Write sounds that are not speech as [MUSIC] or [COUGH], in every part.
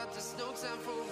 but there's no time for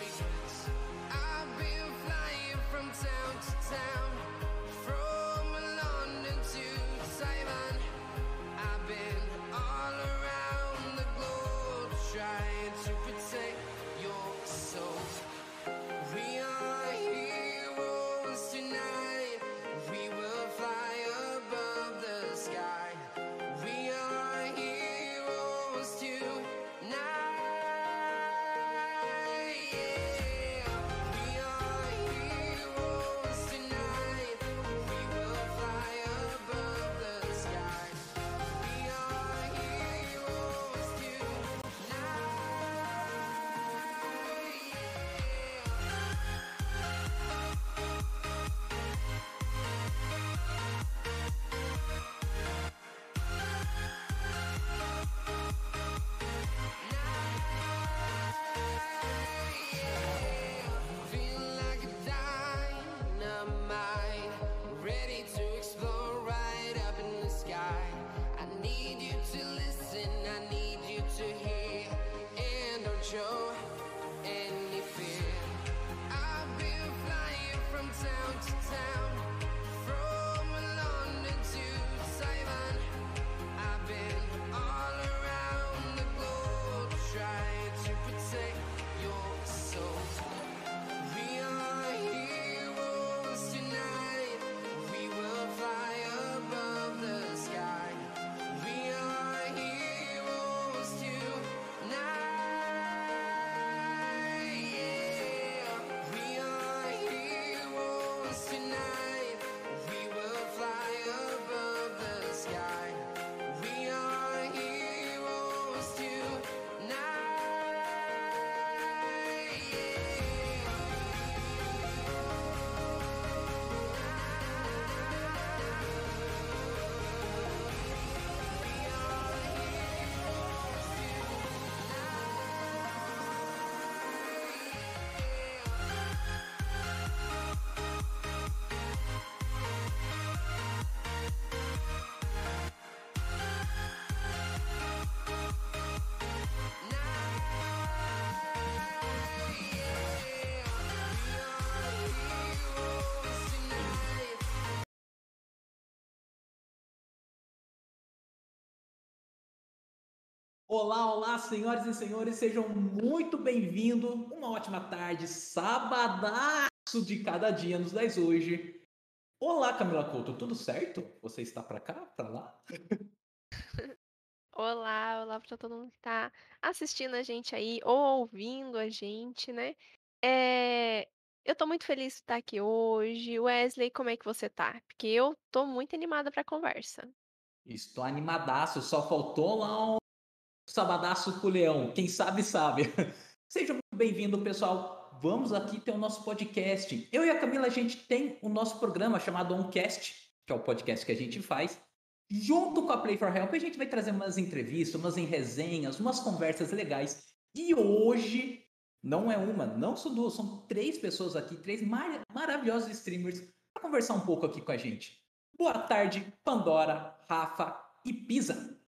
Olá, olá, senhoras e senhores, sejam muito bem-vindos. Uma ótima tarde, sabadaço de cada dia nos 10 hoje. Olá, Camila Couto, tudo certo? Você está para cá, para lá? [LAUGHS] Olá, olá para todo mundo que tá assistindo a gente aí, ou ouvindo a gente, né? É, eu tô muito feliz de estar aqui hoje. Wesley, como é que você tá? Porque eu tô muito animada pra conversa. Estou animadaço, só faltou lá um sabadaço com o leão. Quem sabe, sabe. [LAUGHS] Seja muito bem-vindo, pessoal. Vamos aqui ter o nosso podcast. Eu e a Camila, a gente tem o nosso programa chamado Oncast, que é o podcast que a gente faz. Junto com a Play for Help, a gente vai trazer umas entrevistas, umas resenhas, umas conversas legais. E hoje, não é uma, não são duas, são três pessoas aqui, três mar maravilhosos streamers, para conversar um pouco aqui com a gente. Boa tarde, Pandora, Rafa e Pisa.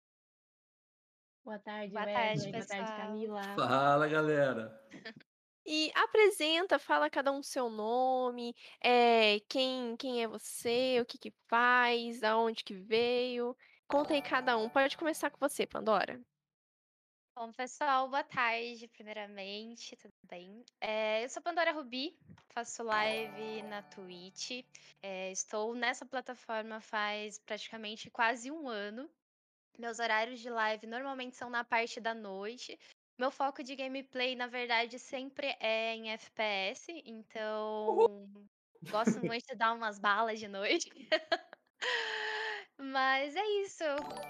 Boa tarde, Boa Wesley. tarde, Boa tarde, pessoal. Camila. Fala, galera. E apresenta, fala cada um seu nome, é, quem, quem é você, o que que faz, aonde que veio. Conta aí cada um. Pode começar com você, Pandora. Bom, pessoal, boa tarde, primeiramente, tudo bem? É, eu sou Pandora Rubi, faço live na Twitch. é, estou nessa plataforma faz praticamente quase um ano. Meus horários de live normalmente são na parte da noite. Meu foco de gameplay, na verdade, sempre é em FPS, então [LAUGHS] gosto muito de dar umas balas de noite. [LAUGHS] Mas é isso.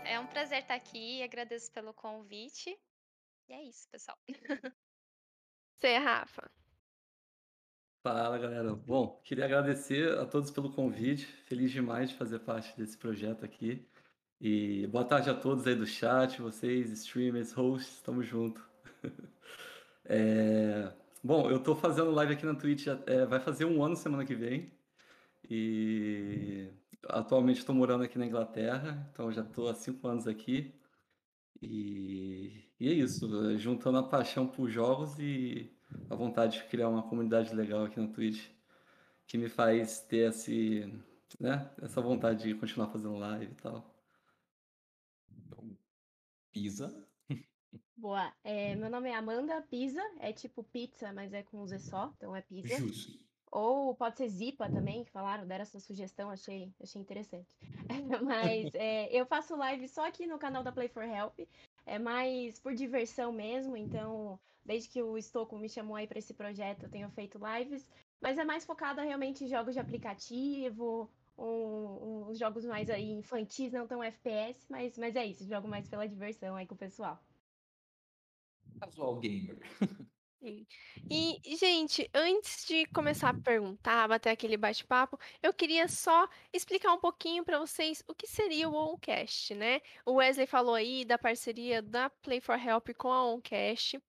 É um prazer estar aqui. Agradeço pelo convite. E é isso, pessoal. [LAUGHS] Você, Rafa. Fala, galera. Bom, queria agradecer a todos pelo convite. Feliz demais de fazer parte desse projeto aqui. E boa tarde a todos aí do chat, vocês, streamers, hosts, tamo junto. [LAUGHS] É, Bom, eu tô fazendo live aqui na Twitch, é, vai fazer um ano semana que vem. E atualmente estou morando aqui na Inglaterra, então já estou há cinco anos aqui. E, e é isso, juntando a paixão por jogos e a vontade de criar uma comunidade legal aqui na Twitch, que me faz ter esse, né, essa vontade de continuar fazendo live e tal. Pisa. Boa. É, meu [LAUGHS] nome é Amanda Pisa, é tipo pizza, mas é com um Z só, então é pizza. Justo. Ou pode ser Zipa também, que falaram, deram essa sugestão, achei, achei interessante. [LAUGHS] Mas é, eu faço live só aqui no canal da Play for Help, é mais por diversão mesmo, então desde que o Estoco me chamou aí para esse projeto, eu tenho feito lives, mas é mais focada realmente em jogos de aplicativo, um, uns jogos mais aí infantis, não tão FPS, mas, mas é isso, jogo mais pela diversão aí com o pessoal. Casual gamer. [LAUGHS] E, gente, antes de começar a perguntar, bater aquele bate-papo, eu queria só explicar um pouquinho para vocês o que seria o Oncast, né? O Wesley falou aí da parceria da Play for Help com a Oncast.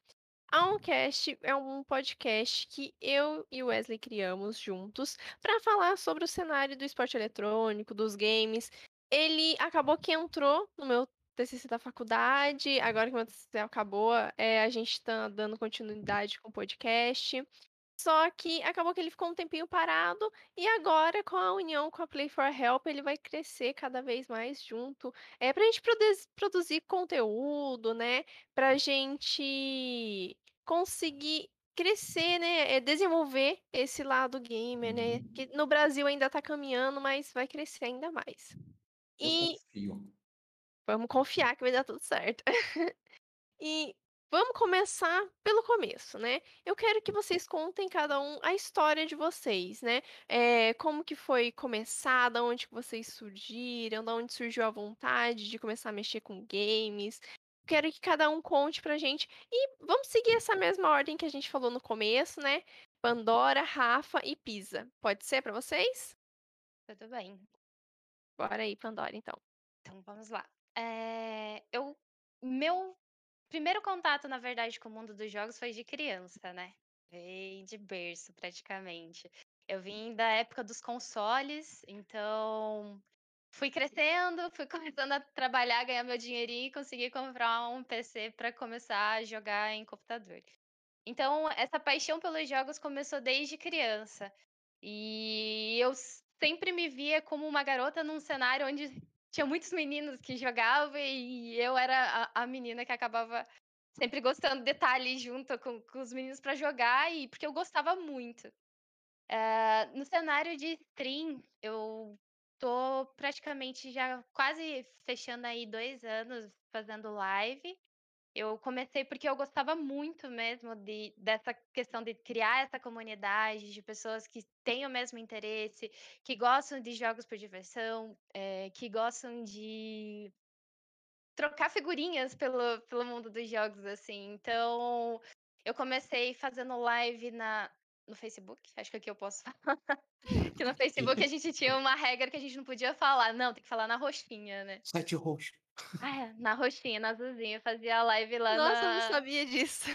A Oncast é um podcast que eu e o Wesley criamos juntos para falar sobre o cenário do esporte eletrônico, dos games. Ele acabou que entrou no meu TCC da faculdade, agora que o meu TCC acabou, é, a gente está dando continuidade com o podcast. Só que acabou que ele ficou um tempinho parado e agora, com a união com a Play for Help, ele vai crescer cada vez mais junto. É pra gente produzir, conteúdo, né? Pra gente conseguir crescer, né? É, desenvolver esse lado gamer, né? Que no Brasil ainda tá caminhando, mas vai crescer ainda mais. Eu E confio. Vamos confiar que vai dar tudo certo. [LAUGHS] E vamos começar pelo começo, né? Eu quero que vocês contem cada um a história de vocês, né? Eh, como que foi começar, da onde que vocês surgiram, da onde surgiu a vontade de começar a mexer com games. Quero que cada um conte pra gente. E vamos seguir essa mesma ordem que a gente falou no começo, né? Pandora, Rafa e Pisa. Pode ser pra vocês? Tudo bem. Bora aí, Pandora, então. Então vamos lá. Eh, eu meu primeiro contato, na verdade, com o mundo dos jogos foi de criança, né? Veio de berço, praticamente. Eu vim da época dos consoles, então fui crescendo, [LAUGHS] fui começando a trabalhar, ganhar meu dinheirinho e consegui comprar um PC para começar a jogar em computador. Então, essa paixão pelos jogos começou desde criança. E eu sempre me via como uma garota num cenário onde [LAUGHS] tinha muitos meninos que jogavam e eu era a, a menina que acabava sempre gostando de estar ali junto com, com os meninos para jogar e porque eu gostava muito. Eh, no cenário de stream, eu tô praticamente já quase fechando aí dois anos fazendo live. Eu comecei porque eu gostava muito mesmo de, dessa questão de criar essa comunidade de pessoas que têm o mesmo interesse, que gostam de jogos por diversão, eh, que gostam de trocar figurinhas pelo, pelo mundo dos jogos, assim. Então, eu comecei fazendo live na, no Facebook, acho que aqui eu posso [LAUGHS] falar. [LAUGHS] que no Facebook a gente tinha uma regra que a gente não podia falar. Não, tem que falar na roxinha, né? Site roxo. Ah, é, na roxinha, na azulzinha. Eu fazia a live lá Nossa, eu na... não sabia disso.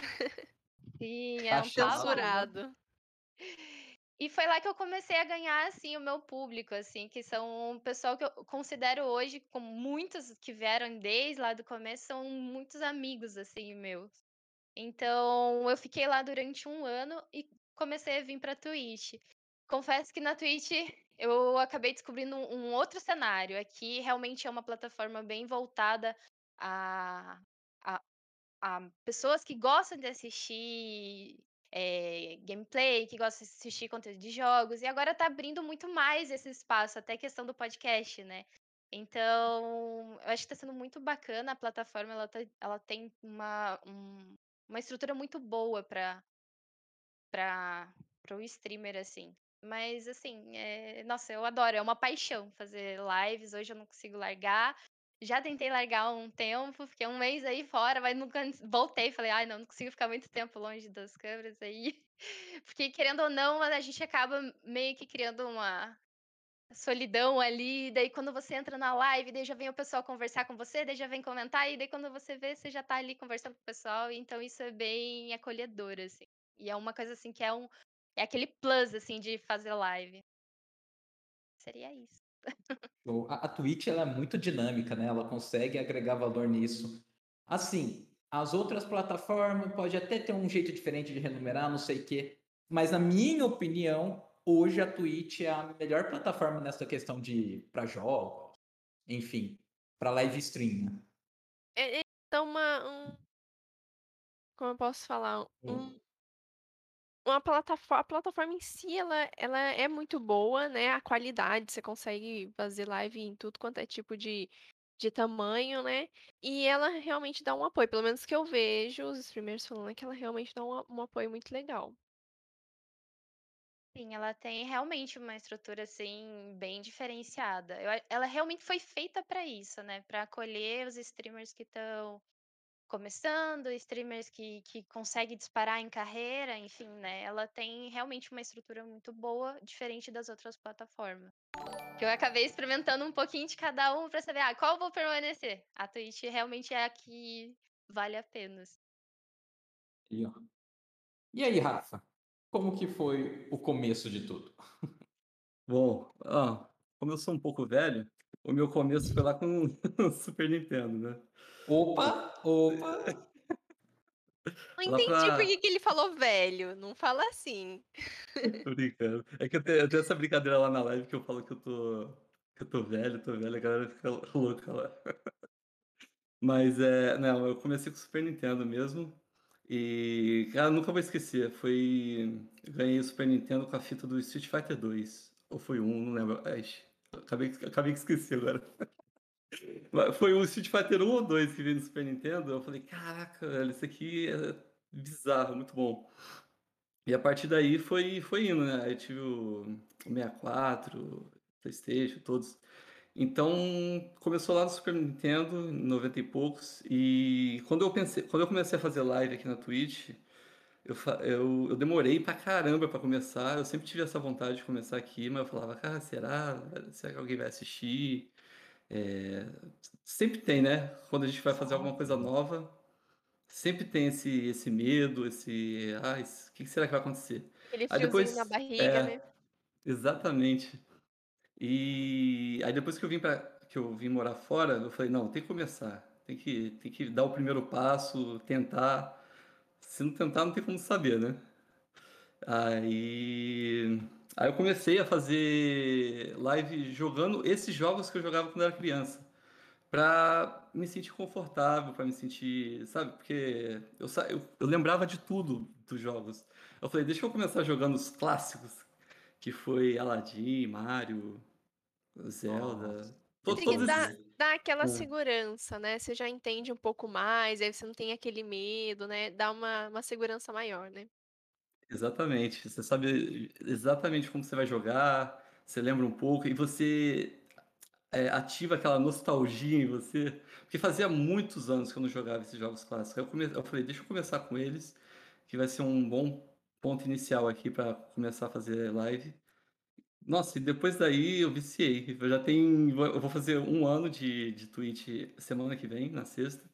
Sim, [LAUGHS] é um. Censurado. E foi lá que eu comecei a ganhar, assim, o meu público, assim, que são um pessoal que eu considero hoje, como muitos que vieram desde lá do começo, são muitos amigos, assim, meus. Então, eu fiquei lá durante um ano e comecei a vir pra Twitch. Confesso que na Twitch eu acabei descobrindo um, outro cenário. Aqui realmente é uma plataforma bem voltada a, a, a pessoas que gostam de assistir eh, gameplay, que gostam de assistir conteúdo de jogos, e agora tá abrindo muito mais esse espaço, até questão do podcast, né? Então, eu acho que tá sendo muito bacana a plataforma, ela, tá- ela tem uma, um- uma estrutura muito boa para para o streamer, assim. Mas, assim, é... nossa, eu adoro, é uma paixão fazer lives, hoje eu não consigo largar. Já tentei largar um tempo, fiquei um mês aí fora, mas nunca voltei. Falei, ai, não, não consigo ficar muito tempo longe das câmeras aí. [LAUGHS] Porque, querendo ou não, a gente acaba meio que criando uma solidão ali. Daí, quando você entra na live, daí já vem o pessoal conversar com você, daí já vem comentar, e daí quando você vê, você já tá ali conversando com o pessoal. Então, isso é bem acolhedor, assim. E é uma coisa, assim, que é um. É aquele plus, assim, de fazer live. Seria isso. A, a Twitch ela é muito dinâmica, né? Ela consegue agregar valor nisso. Assim, as outras plataformas pode até ter um jeito diferente de renumerar, não sei o quê. Mas na minha opinião, hoje a Twitch é a melhor plataforma nessa questão de para jogos, enfim, para live stream. né? É, é, então, uma, um, como eu posso falar, Hum. um, uma plataforma, a plataforma em si, ela, ela é muito boa, né? A qualidade, você consegue fazer live em tudo quanto é tipo de, de tamanho, né? E ela realmente dá um apoio, pelo menos que eu vejo os streamers falando que ela realmente dá um, um apoio muito legal. Sim, ela tem realmente uma estrutura assim bem diferenciada. Eu ela realmente foi feita para isso, né? Para acolher os streamers que estão começando, streamers que, que conseguem disparar em carreira, enfim, né? Ela tem realmente uma estrutura muito boa, diferente das outras plataformas. Que eu acabei experimentando um pouquinho de cada um para saber, ah, qual eu vou permanecer. A Twitch realmente é a que vale a pena. assim. E, ó. E aí, Rafa? Como que foi o começo de tudo? Bom, ah, como eu sou um pouco velho, o meu começo foi lá com [LAUGHS] o Super Nintendo, né? Opa, opa. Não Lá entendi pra- por que, que ele falou velho. Não fala assim. [LAUGHS] Tô brincando. É que eu tenho, eu tenho essa brincadeira lá na live que eu falo que eu tô, que eu tô velho, tô velho, a galera fica [LAUGHS] louca lá. Mas é, não, eu comecei com o Super Nintendo mesmo. E, cara, nunca vou esquecer. Foi. Ganhei o Super Nintendo com a fita do Street Fighter 2. Ou foi um, não lembro. Ai, acabei, acabei que esqueci agora. Foi o Street Fighter 1 ou 2 que veio no Super Nintendo. Eu falei, caraca, isso aqui é bizarro, muito bom. E a partir daí foi, foi indo, né? Aí eu tive o o 64, PlayStation, todos. Então começou lá no Super Nintendo, em 90 e poucos. E quando eu pensei, quando eu comecei a fazer live aqui na Twitch, eu, eu, eu demorei pra caramba pra começar. Eu sempre tive essa vontade de começar aqui, mas eu falava, cara, será? Será que alguém vai assistir? É, sempre tem, né? Quando a gente vai fazer alguma coisa nova, sempre tem esse, esse medo, esse, ah, o que será que vai acontecer? Aquele Aí depois, na barriga, é, né? exatamente. E aí depois que eu vim para que eu vim morar fora, eu falei, não, tem que começar, tem que tem que dar o primeiro passo, tentar. Se não tentar, não tem como saber, né? Aí, aí eu comecei a fazer live jogando esses jogos que eu jogava quando era criança, pra me sentir confortável, pra me sentir, sabe? Porque eu, eu, eu lembrava de tudo dos jogos. Eu falei, deixa eu começar jogando os clássicos, que foi Aladdin, Mario, Zelda, Nossa. to- Tem que todos dar, dar aquela É. segurança, né? Você já entende um pouco mais, aí você não tem aquele medo, né? Dá uma, uma segurança maior, né? Exatamente. Você sabe exatamente como você vai jogar, você lembra um pouco e você é, ativa aquela nostalgia em você. Porque fazia muitos anos que eu não jogava esses jogos clássicos. Eu, come... eu falei, deixa eu começar com eles, que vai ser um bom ponto inicial aqui para começar a fazer live. Nossa, e depois daí eu viciei. Eu já tenho. Eu vou fazer um ano de, de Twitch semana que vem, na sexta.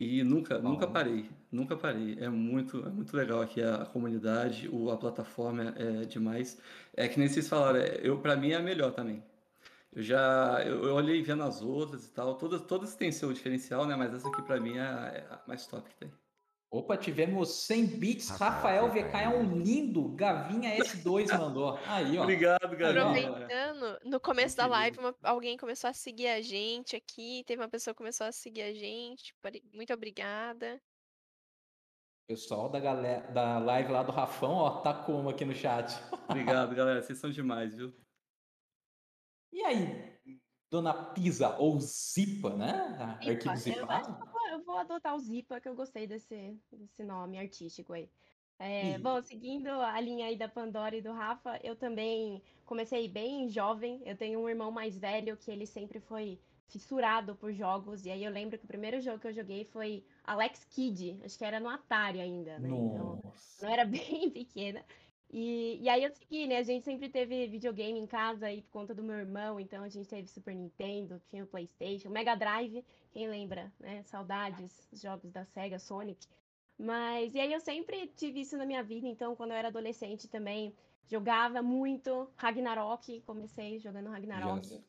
E nunca, nunca Bom. parei, nunca parei. É muito, é muito legal aqui a comunidade, o, a plataforma é demais. É que nem vocês falaram, é, eu para mim é a melhor também. Eu já, eu, eu olhei vendo as outras e tal, todas, todas têm seu diferencial, né? Mas essa aqui para mim é, a- é a mais top que tem. Opa, tivemos 100 bits. Rafael VK é um lindo. Gavinha S2 mandou. Aí, ó. Obrigado, Gabi. Aproveitando, no começo da live, uma- alguém começou a seguir a gente aqui, teve uma pessoa que começou a seguir a gente. Muito obrigada. Pessoal da, galera, da live lá do Rafão, ó, tá como aqui no chat. [LAUGHS] Obrigado, galera. Vocês são demais, viu? E aí, dona Pisa, ou Zipa, né? Zipa, Arquivo eu acho que zipado? Vou, adotar o Zipa, que eu gostei desse, desse nome artístico aí. É, Ih. bom, seguindo a linha aí da Pandora e do Rafa, eu também comecei bem jovem. Eu tenho um irmão mais velho que ele sempre foi fissurado por jogos. E aí eu lembro que o primeiro jogo que eu joguei foi Alex Kidd, acho que era no Atari ainda, né? Então, Nossa. não era [LAUGHS] bem pequena. E, e aí eu segui, né? A gente sempre teve videogame em casa aí por conta do meu irmão, então a gente teve Super Nintendo, tinha o PlayStation, Mega Drive, quem lembra, né? Saudades, os jogos da Sega, Sonic. Mas, e aí eu sempre tive isso na minha vida, então quando eu era adolescente também jogava muito Ragnarok, comecei jogando Ragnarok. Já-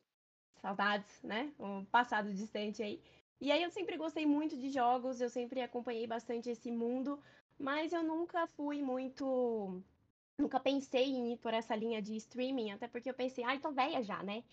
Saudades, né? Um passado distante aí. E aí eu sempre gostei muito de jogos, eu sempre acompanhei bastante esse mundo, mas eu nunca fui muito. Nunca pensei em ir por essa linha de streaming, até porque eu pensei, ai, tô velha já, né?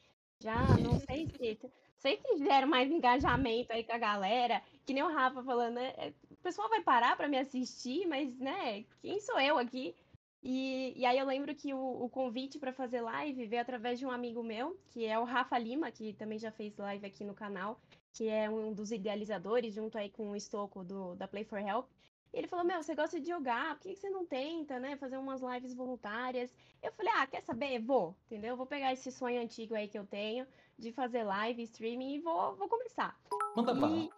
Já não sei se. Sei que gera mais engajamento aí com a galera, que nem o Rafa falando, né? é, O pessoal vai parar pra me assistir, mas, né, quem sou eu aqui? E, e aí eu lembro que o, o convite para fazer live veio através de um amigo meu, que é o Rafa Lima, que também já fez live aqui no canal, que é um dos idealizadores, junto aí com o Estoco do, da Play for Help. E ele falou, meu, você gosta de jogar, por que você não tenta, né, fazer umas lives voluntárias? Eu falei, ah, quer saber? Vou, entendeu? Vou pegar esse sonho antigo aí que eu tenho, de fazer live, streaming, e vou, vou começar. Manda bala. E,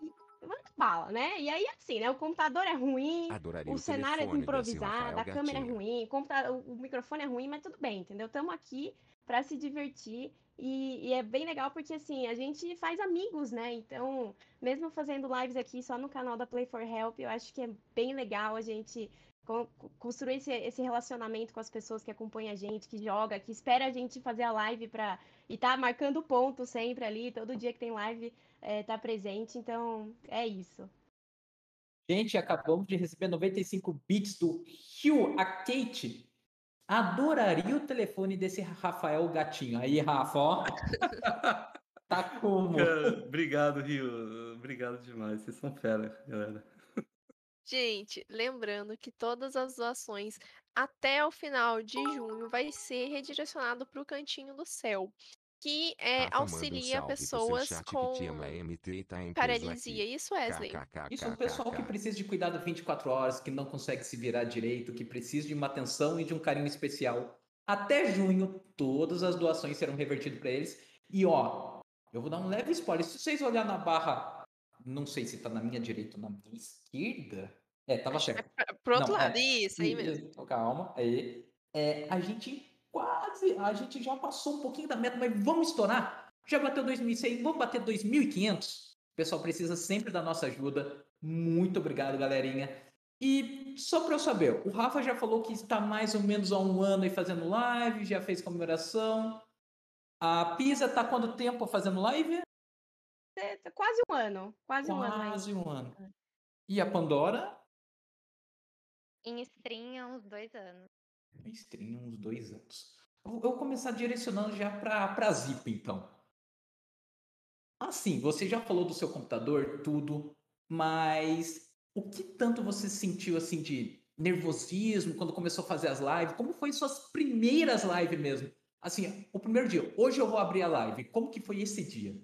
e manda bala, né? E aí, assim, né, o computador é ruim, Adoraria o cenário é improvisado, a câmera é ruim, o- o microfone é ruim, mas tudo bem, entendeu? Estamos aqui para se divertir e, e é bem legal porque assim a gente faz amigos, né? Então, mesmo fazendo lives aqui só no canal da Play for Help, eu acho que é bem legal a gente co- co- construir esse, esse relacionamento com as pessoas que acompanham a gente, que joga, que espera a gente fazer a live para e tá marcando ponto sempre ali, todo dia que tem live é, tá presente. Então, é isso. Gente, acabamos de receber 95 bits do Rio a Kate. Adoraria o telefone desse Rafael Gatinho. Aí, Rafa, ó. [LAUGHS] Tá como? Cara, obrigado, Rio. Obrigado demais. Vocês são fera, galera. Gente, lembrando que todas as doações até o final de junho vai ser redirecionado para o Cantinho do Céu, que é, Rafa, manda um auxilia pessoas com e tá paralisia. Isso, Wesley? Isso é um pessoal que precisa de cuidado 24 horas, que não consegue se virar direito, que precisa de uma atenção e de um carinho especial. Até junho, todas as doações serão revertidas para eles. E ó, eu vou dar um leve spoiler. Se vocês olharem na barra, não sei se tá na minha direita ou na minha esquerda. É, tava certo. Pra- Pro outro Não, lado, é, isso aí mesmo. Isso, Calma, aí. É, a gente quase, a gente já passou um pouquinho da meta, mas vamos estourar. Já bateu 2.100, vamos bater 2.500. O pessoal precisa sempre da nossa ajuda. Muito obrigado, galerinha. E só para eu saber, o Rafa já falou que está mais ou menos há um ano aí fazendo live, já fez comemoração. A Pisa tá quanto tempo fazendo live? É, tá quase um ano, quase um ano. Quase um ano. E a Pandora? Em stream há uns dois anos. Stream uns dois anos. Eu vou começar direcionando já para a Zip, então. Assim, você já falou do seu computador, tudo, mas o que tanto você sentiu assim de nervosismo quando começou a fazer as lives? Como foi suas primeiras lives mesmo? Assim, o primeiro dia, hoje eu vou abrir a live. Como que foi esse dia?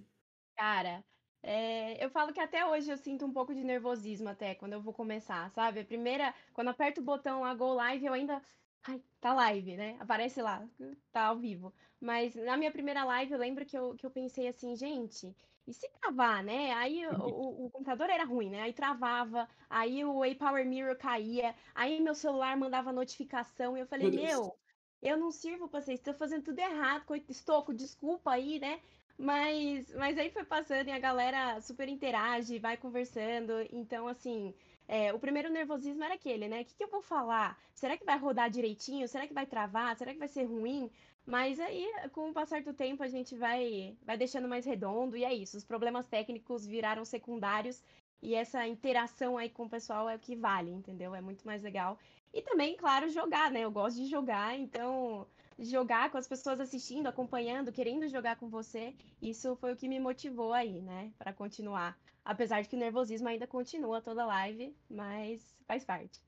Cara, é, eu falo que até hoje eu sinto um pouco de nervosismo até quando eu vou começar, sabe? A primeira, quando aperto o botão lá, Go Live, eu ainda. Ai, tá live, né? Aparece lá, tá ao vivo. Mas na minha primeira live eu lembro que eu, que eu pensei assim, gente, e se travar, né? Aí o, o- o computador era ruim, né? Aí travava, aí o A-Power Mirror caía, aí meu celular mandava notificação e eu falei, Meu eu não sirvo pra vocês, estou fazendo tudo errado, Estoco, desculpa aí, né? Mas, mas aí foi passando e a galera super interage, vai conversando. Então, assim, é, o primeiro nervosismo era aquele, né? O que, que eu vou falar? Será que vai rodar direitinho? Será que vai travar? Será que vai ser ruim? Mas aí, com o passar do tempo, a gente vai, vai deixando mais redondo e é isso. Os problemas técnicos viraram secundários e essa interação aí com o pessoal é o que vale, entendeu? É muito mais legal. E também, claro, jogar, né? Eu gosto de jogar, então jogar com as pessoas assistindo, acompanhando, querendo jogar com você, isso foi o que me motivou aí, né, Pra continuar. Apesar de que o nervosismo ainda continua toda live, mas faz parte.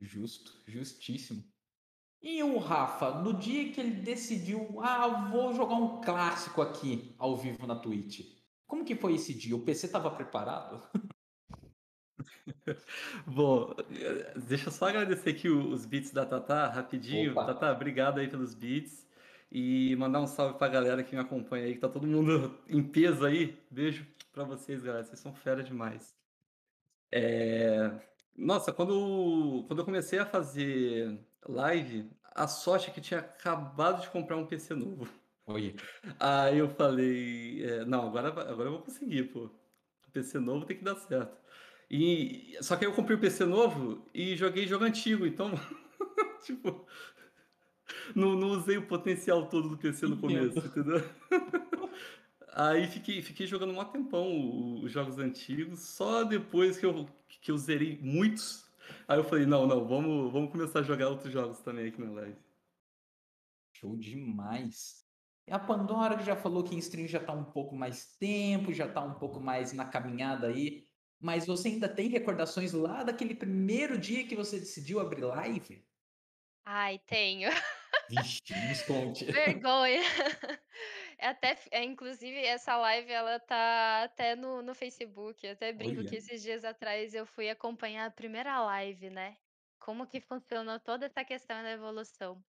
Justo, justíssimo. E o Rafa, no dia que ele decidiu, ah, vou jogar um clássico aqui ao vivo na Twitch. Como que foi esse dia? O PC estava preparado? [LAUGHS] [LAUGHS] Bom, eh, deixa eu só agradecer aqui os beats da Tatá, rapidinho. Opa. Tatá, obrigado aí pelos beats. E mandar um salve pra galera que me acompanha aí, que tá todo mundo [LAUGHS] em peso aí. Beijo pra vocês, galera. Vocês são fera demais. É, Nossa, quando, quando eu comecei a fazer live, a sorte é que tinha acabado de comprar um PC novo. Oi. Aí eu falei, é, não, agora, agora eu vou conseguir, pô. PC novo tem que dar certo. E só que aí eu comprei o PC novo e joguei jogo antigo, então, [LAUGHS] tipo, não, não usei o potencial todo do PC no começo, entendeu? [LAUGHS] Aí fiquei, fiquei jogando um tempão os jogos antigos, só depois que eu, que eu zerei muitos. Aí eu falei, não, não, vamos, vamos começar a jogar outros jogos também aqui na live. Show demais. E a Pandora que já falou que em stream já tá um pouco mais tempo, já tá um pouco mais na caminhada aí. Mas você ainda tem recordações lá daquele primeiro dia que você decidiu abrir live? Ai, tenho. Vixe, nos conte. [LAUGHS] Vergonha. É até, é, inclusive, essa live ela tá até no, no Facebook. Eu até brinco que Olha. esses dias atrás eu fui acompanhar a primeira live, né? Como que funcionou toda essa questão da evolução.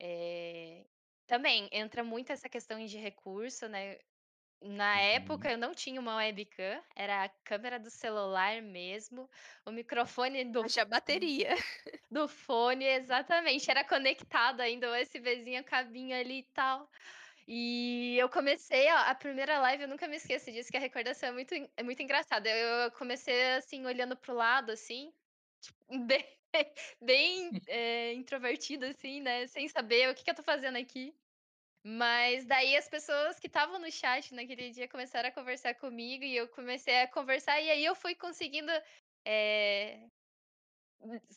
É, Também entra muito essa questão de recurso, né? Na Uhum. época eu não tinha uma webcam, era a câmera do celular mesmo, o microfone do Haja bateria. [LAUGHS] do fone, exatamente. Era conectado ainda, o USBzinho, cabinho ali e tal. E eu comecei, ó, a primeira live, eu nunca me esqueço disso, que a recordação é muito, é muito engraçada. Eu, eu comecei, assim, olhando pro lado, assim, tipo, [LAUGHS] bem, bem é, introvertida, assim, né? Sem saber o que, que eu tô fazendo aqui. Mas daí as pessoas que estavam no chat naquele dia começaram a conversar comigo e eu comecei a conversar, e aí eu fui conseguindo é,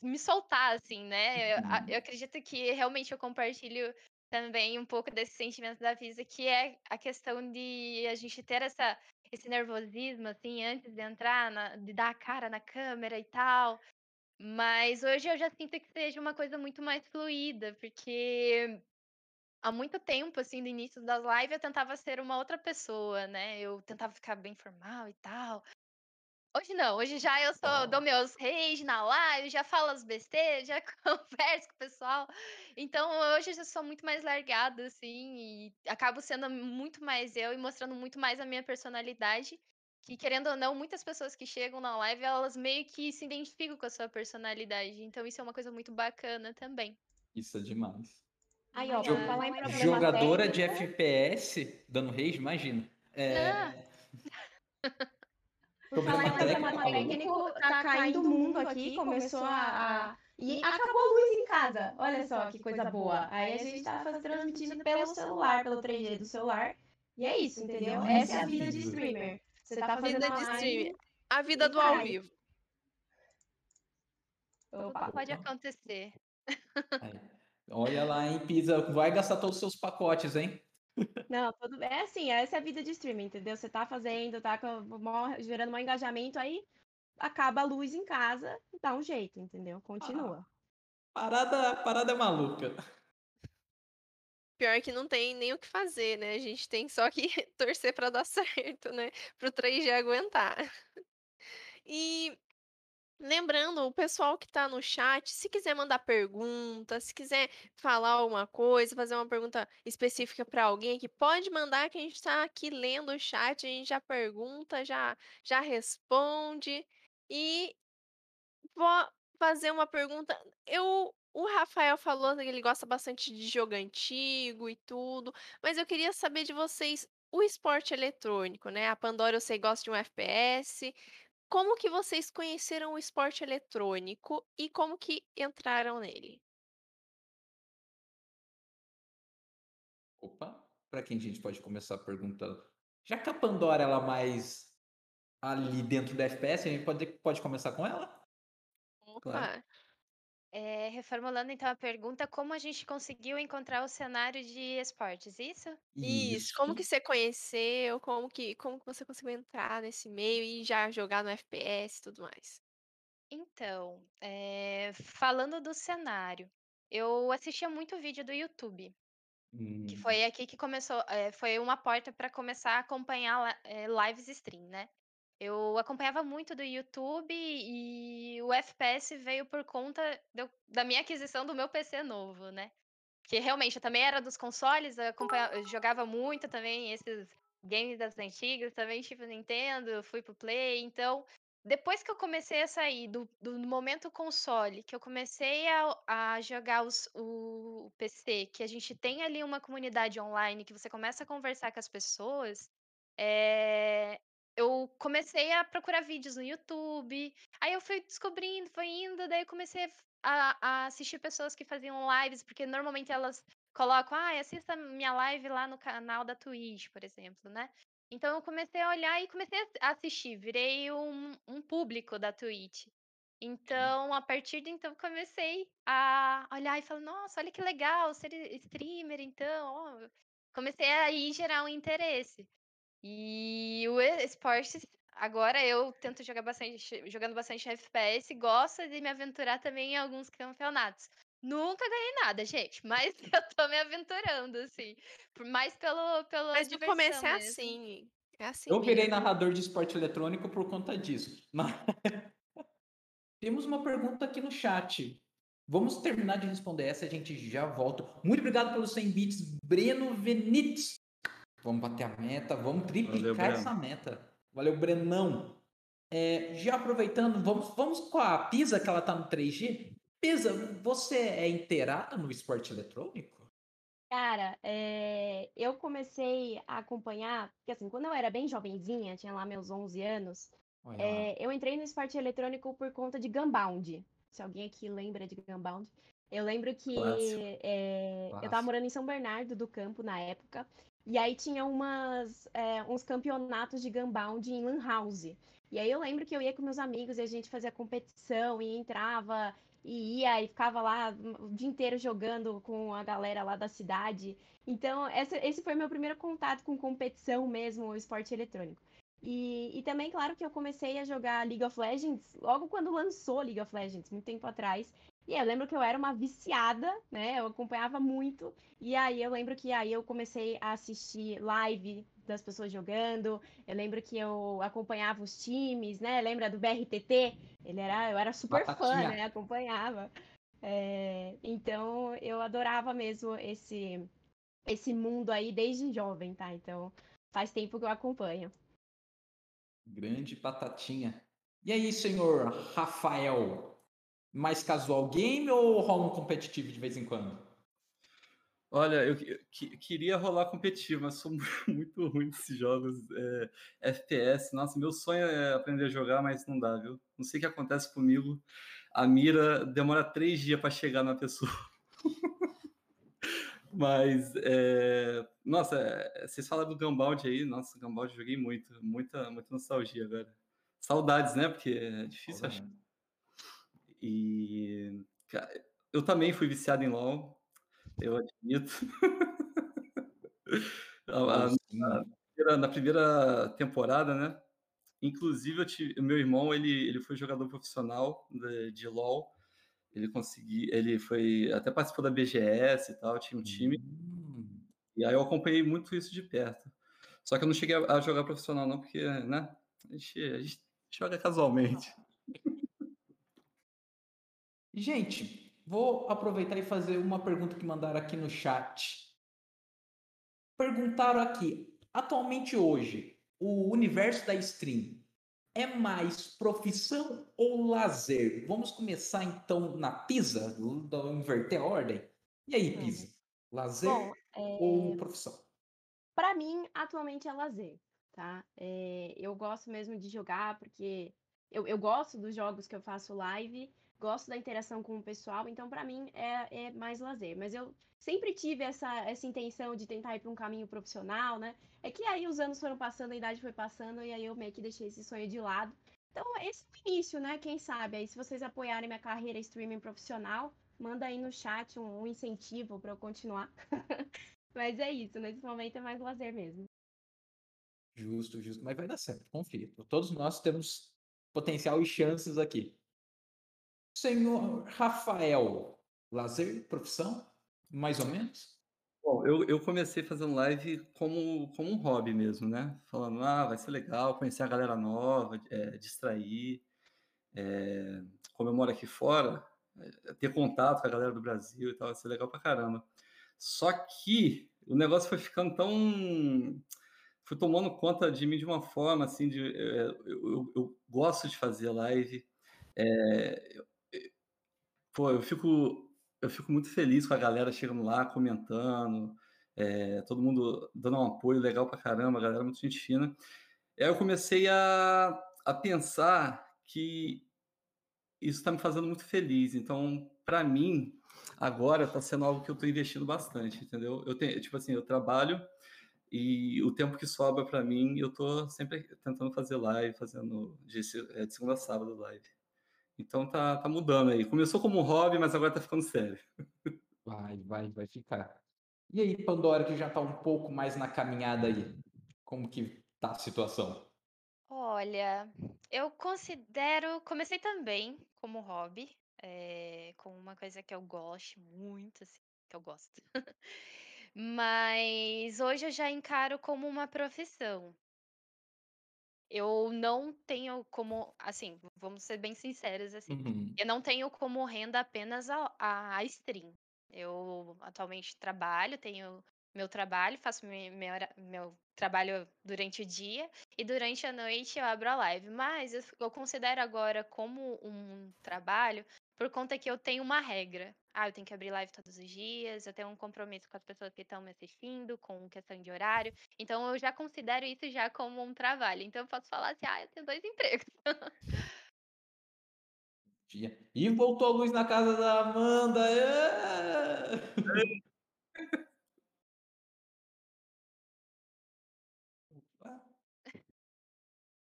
me soltar, assim, né? Eu, a- Uhum. eu acredito que realmente eu compartilho também um pouco desse sentimento da Visa, que é a questão de a gente ter essa, esse nervosismo, assim, antes de entrar, na- de dar a cara na câmera e tal. Mas hoje eu já sinto que seja uma coisa muito mais fluida, porque há muito tempo, assim, no início das lives, eu tentava ser uma outra pessoa, né? Eu tentava ficar bem formal e tal. Hoje não, hoje já eu sou, dou meus rage na live, já falo as besteiras, já [LAUGHS] converso com o pessoal. Então hoje eu já sou muito mais largada, assim, e acabo sendo muito mais eu e mostrando muito mais a minha personalidade. Que querendo ou não, muitas pessoas que chegam na live, elas meio que se identificam com a sua personalidade. Então isso é uma coisa muito bacana também. Isso é demais. Aí, ó, Mas- por falar em problema Jogadora de técnico, FPS dando rage, imagina. É, Por [LAUGHS] Problema falar em problema técnico, técnico, tá caindo o mundo aqui, começou a, a- E acabou a luz em casa. Olha só que coisa boa. Aí a gente tá transmitindo pelo celular, pelo 3G do celular. E é isso, entendeu? Essa é a vida de streamer. Você tá fazendo Vida de streamer. A vida do ao vivo. Opa. pode acontecer. Aí. Olha lá, hein, Pisa, vai gastar todos os seus pacotes, hein? Não, tudo bem. É assim, essa é a vida de streaming, entendeu? Você tá fazendo, tá gerando um engajamento, aí acaba a luz em casa, dá um jeito, entendeu? Continua. Parada, parada é maluca. Pior que não tem nem o que fazer, né? A gente tem só que [LAUGHS] torcer pra dar [LAUGHS] certo, né? Pro 3G aguentar. E lembrando, o pessoal que tá no chat, se quiser mandar pergunta, se quiser falar alguma coisa, fazer uma pergunta específica pra alguém aqui, pode mandar que a gente tá aqui lendo o chat, a gente já pergunta, já já responde. E vou fazer uma pergunta. Eu, o Rafael falou que ele gosta bastante de jogo antigo e tudo, mas eu queria saber de vocês o esporte eletrônico, né? A Pandora eu sei gosta de um FPS. Como que vocês conheceram o esporte eletrônico e como que entraram nele? Opa, para quem a gente pode começar perguntando? Já que a Pandora ela é mais ali dentro do FPS, a gente pode, pode começar com ela? Opa! É, reformulando então a pergunta, como a gente conseguiu encontrar o cenário de esportes, isso? Isso. Como que você conheceu? Como que, como que você conseguiu entrar nesse meio e já jogar no FPS e tudo mais? Então, é, falando do cenário, eu assistia muito vídeo do YouTube, que Hum, foi aqui que começou, é, foi uma porta para começar a acompanhar é, lives stream, né? Eu acompanhava muito do YouTube e o FPS veio por conta eu- da minha aquisição do meu PC novo, né? Porque realmente eu também era dos consoles, eu, eu jogava muito também esses games das antigas, também tipo Nintendo, fui pro Play, então depois que eu comecei a sair do, do momento console, que eu comecei a, a jogar os- o PC, que a gente tem ali uma comunidade online, que você começa a conversar com as pessoas, é, eu comecei a procurar vídeos no YouTube, aí eu fui descobrindo, foi indo, daí eu comecei a, a assistir pessoas que faziam lives, porque normalmente elas colocam, ah, assista minha live lá no canal da Twitch, por exemplo, né? Então eu comecei a olhar e comecei a assistir, virei um, um público da Twitch. Então, a partir de então, comecei a olhar e falar, nossa, olha que legal ser streamer, então. Comecei a aí gerar um interesse. E o esporte, agora eu tento jogar bastante, jogando bastante FPS, gosto de me aventurar também em alguns campeonatos. Nunca ganhei nada, gente, [LAUGHS] mas eu tô me aventurando, assim. por- Mais pelo, pela Mas no começo é mesmo. assim. É assim Eu virei mesmo. narrador de esporte eletrônico por conta disso. Mas... [LAUGHS] Temos uma pergunta aqui no chat. Vamos terminar de responder essa e a gente já volta. Muito obrigado pelos 100 bits, Breno Venites. Vamos bater a meta, vamos triplicar Valeu, essa meta. Valeu, Brenão. É, já aproveitando, vamos, vamos com a Pisa, que ela tá no 3G. Pisa, você é inteirada no esporte eletrônico? Cara, é, eu comecei a acompanhar, porque assim, quando eu era bem jovenzinha, tinha lá meus 11 anos, é, eu entrei no esporte eletrônico por conta de Gunbound. Se alguém aqui lembra de Gunbound. Eu lembro que é, eu tava Clássico. morando em São Bernardo do Campo na época, e aí tinha umas, é, uns campeonatos de Gunbound em Lan House. E aí eu lembro que eu ia com meus amigos e a gente fazia competição e entrava e ia e ficava lá o dia inteiro jogando com a galera lá da cidade. Então, essa- esse foi meu primeiro contato com competição mesmo, esporte eletrônico. E, e também, claro, que eu comecei a jogar League of Legends logo quando lançou League of Legends, muito tempo atrás. E eu lembro que eu era uma viciada, né? Eu acompanhava muito. E aí eu lembro que aí eu comecei a assistir live das pessoas jogando. Eu lembro que eu acompanhava os times, né? Lembra do BRTT? Ele era, eu era super fã, Batatinha. né? Acompanhava. É, então eu adorava mesmo esse esse mundo aí desde jovem, tá? Então faz tempo que eu acompanho. Grande batatinha. E aí, senhor Rafael? Mais casual game ou rola um competitivo de vez em quando? Olha, eu que- que- queria rolar competitivo, mas sou [LAUGHS] muito ruim nesses jogos. é, FPS, nossa, meu sonho é aprender a jogar, mas não dá, viu? Não sei o que acontece comigo. A mira demora três dias para chegar na pessoa. [LAUGHS] Mas, é, nossa, é, vocês falaram do Gunbound aí, nossa, eu joguei muito, muita, muita nostalgia agora. Saudades, né? Porque é difícil achar. E cara, eu também fui viciado em LoL, eu admito. [LAUGHS] A- a- Sim. primeira- na primeira temporada, né? Inclusive, eu tive- meu irmão ele, ele foi jogador profissional de, de LoL. Ele conseguiu, ele foi até participou da BGS e tal, tinha um time. Hum, E aí eu acompanhei muito isso de perto. Só que eu não cheguei a a jogar profissional não, porque, né? A gente, a gente joga casualmente. [LAUGHS] Gente, vou aproveitar e fazer uma pergunta que mandaram aqui no chat. Perguntaram aqui, atualmente hoje, o universo da stream é mais profissão ou lazer? Vamos começar então na Pisa, inverter a ordem. E aí, Vamos. Pisa? Lazer Bom, é, ou profissão? Pra mim, atualmente é lazer, tá? É, eu gosto mesmo de jogar porque eu, eu gosto dos jogos que eu faço live, gosto da interação com o pessoal, então pra mim é, é mais lazer. Mas eu sempre tive essa, essa intenção de tentar ir pra um caminho profissional, né? É que aí os anos foram passando, a idade foi passando, e aí eu meio que deixei esse sonho de lado. Então, esse é o início, né? Quem sabe? Aí, se vocês apoiarem minha carreira streaming profissional, manda aí no chat um, um incentivo pra eu continuar. [LAUGHS] Mas é isso, nesse momento é mais lazer mesmo. Justo, justo. Mas vai dar certo, confia. Todos nós temos potencial e chances aqui. Senhor Rafael, lazer, profissão? Mais ou menos? Bom, eu, eu comecei fazendo live como, como um hobby mesmo, né? Falando, ah, vai ser legal conhecer a galera nova, é, distrair. É, como eu moro aqui fora, é, ter contato com a galera do Brasil e tal, vai ser legal pra caramba. Só que o negócio foi ficando tão. Foi tomando conta de mim de uma forma assim, de, eu, eu- eu gosto de fazer live. é, pô, eu fico, eu fico muito feliz com a galera chegando lá, comentando, é, todo mundo dando um apoio legal pra caramba, a galera é muito gente fina. Aí eu comecei a, a pensar que isso está me fazendo muito feliz. Então, para mim, agora está sendo algo que eu estou investindo bastante, entendeu? Eu tenho, tipo assim, eu trabalho E o tempo que sobra para mim, eu tô sempre tentando fazer live, fazendo de, de segunda a sábado live. Então tá, tá mudando aí. Começou como um hobby, mas agora tá ficando sério. Vai, vai, vai ficar. E aí, Pandora, que já tá um pouco mais na caminhada aí, como que tá a situação? Olha, eu considero. Comecei também como hobby, é, com uma coisa que eu gosto muito, assim, que eu gosto. [LAUGHS] Mas hoje eu já encaro como uma profissão. Eu não tenho como, assim, vamos ser bem sinceros, assim, Uhum. eu não tenho como renda apenas a, a, stream. Eu atualmente trabalho, tenho meu trabalho, faço meu trabalho durante o dia e durante a noite eu abro a live. Mas eu, eu considero agora como um trabalho por conta que eu tenho uma regra. Ah, eu tenho que abrir live todos os dias, eu tenho um compromisso com as pessoas que estão me assistindo, com questão de horário. Então eu já considero isso já como um trabalho. Então eu posso falar assim, ah, eu tenho dois empregos. E voltou a luz na casa da Amanda. É!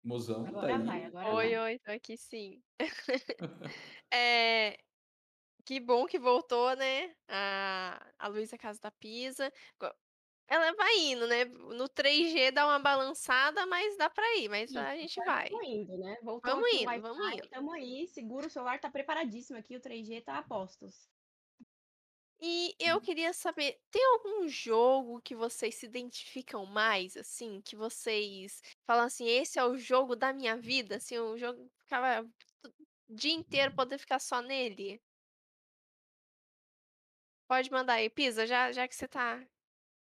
Mozão, tá Agora aí. vai, agora Oi, vai. oi, tô aqui sim. [LAUGHS] É, que bom que voltou, né? A, a Luísa Casa da Pisa. Ela vai indo, né? No 3G dá uma balançada, mas dá pra ir, mas a gente Mas vai. Vamos indo, né? Voltou Vamos indo, vamos indo. tamo aí, segura o celular, tá preparadíssimo aqui, o 3G tá a postos. E eu queria saber, tem algum jogo que vocês se identificam mais, assim, que vocês falam assim, esse é o jogo da minha vida, assim, um jogo que ficava o dia inteiro poder ficar só nele? Pode mandar aí, Pisa, já, já que você tá.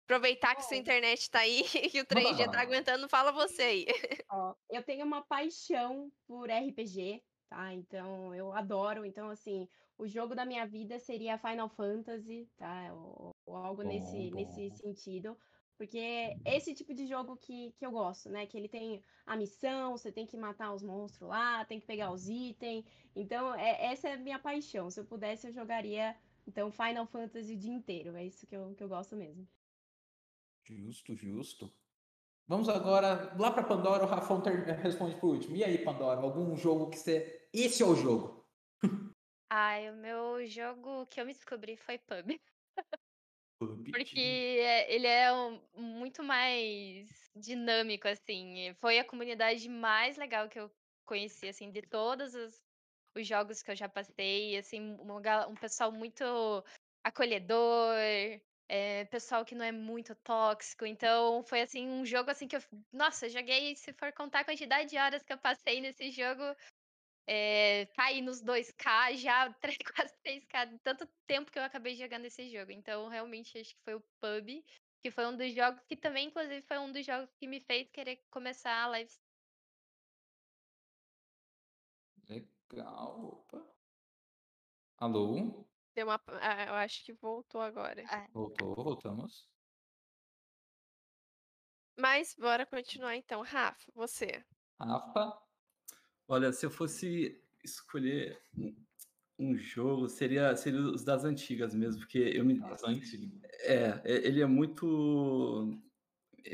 Aproveitar que sua internet tá aí [LAUGHS] e o Manda 3G tá aguentando, fala você aí. Ó, eu tenho uma paixão por RPG, tá? Então, eu adoro. Então, assim, o jogo da minha vida seria Final Fantasy, tá? Ou, ou algo Bom, nesse, nesse bom. sentido. Porque é esse tipo de jogo que, que eu gosto, né? Que ele tem a missão, você tem que matar os monstros lá, tem que pegar os itens. Então, é, essa é a minha paixão. Se eu pudesse, eu jogaria, então, Final Fantasy o dia inteiro. É isso que eu, que eu gosto mesmo. Justo, justo. Vamos agora lá pra Pandora, o Rafão responde por último. E aí, Pandora, algum jogo que você. Esse é o jogo. Ai, o meu jogo que eu me descobri foi pub. Porque é- ele é um- muito mais dinâmico, assim. Foi a comunidade mais legal que eu conheci, assim, de todos os, os jogos que eu já passei. Assim, gal- um pessoal muito acolhedor, é, pessoal que não é muito tóxico. Então, foi, assim, um jogo, assim, que eu... Nossa, eu joguei, se for contar a quantidade de horas que eu passei nesse jogo, é, tá aí nos 2K já, [LAUGHS] três- quase 3K, de tanto tempo que eu acabei jogando esse jogo. Então, realmente, acho que foi o PUB, que foi um dos jogos que também, inclusive, foi um dos jogos que me fez querer começar a live. Legal. Opa. Alô? Deu uma... ah, eu acho que voltou agora. Ah, Voltou, voltamos. Mas bora continuar então. Rafa, você. Rafa. Olha, se eu fosse escolher um, jogo, seria, seria os das antigas mesmo, porque eu me. As antigas. É, é- ele é muito.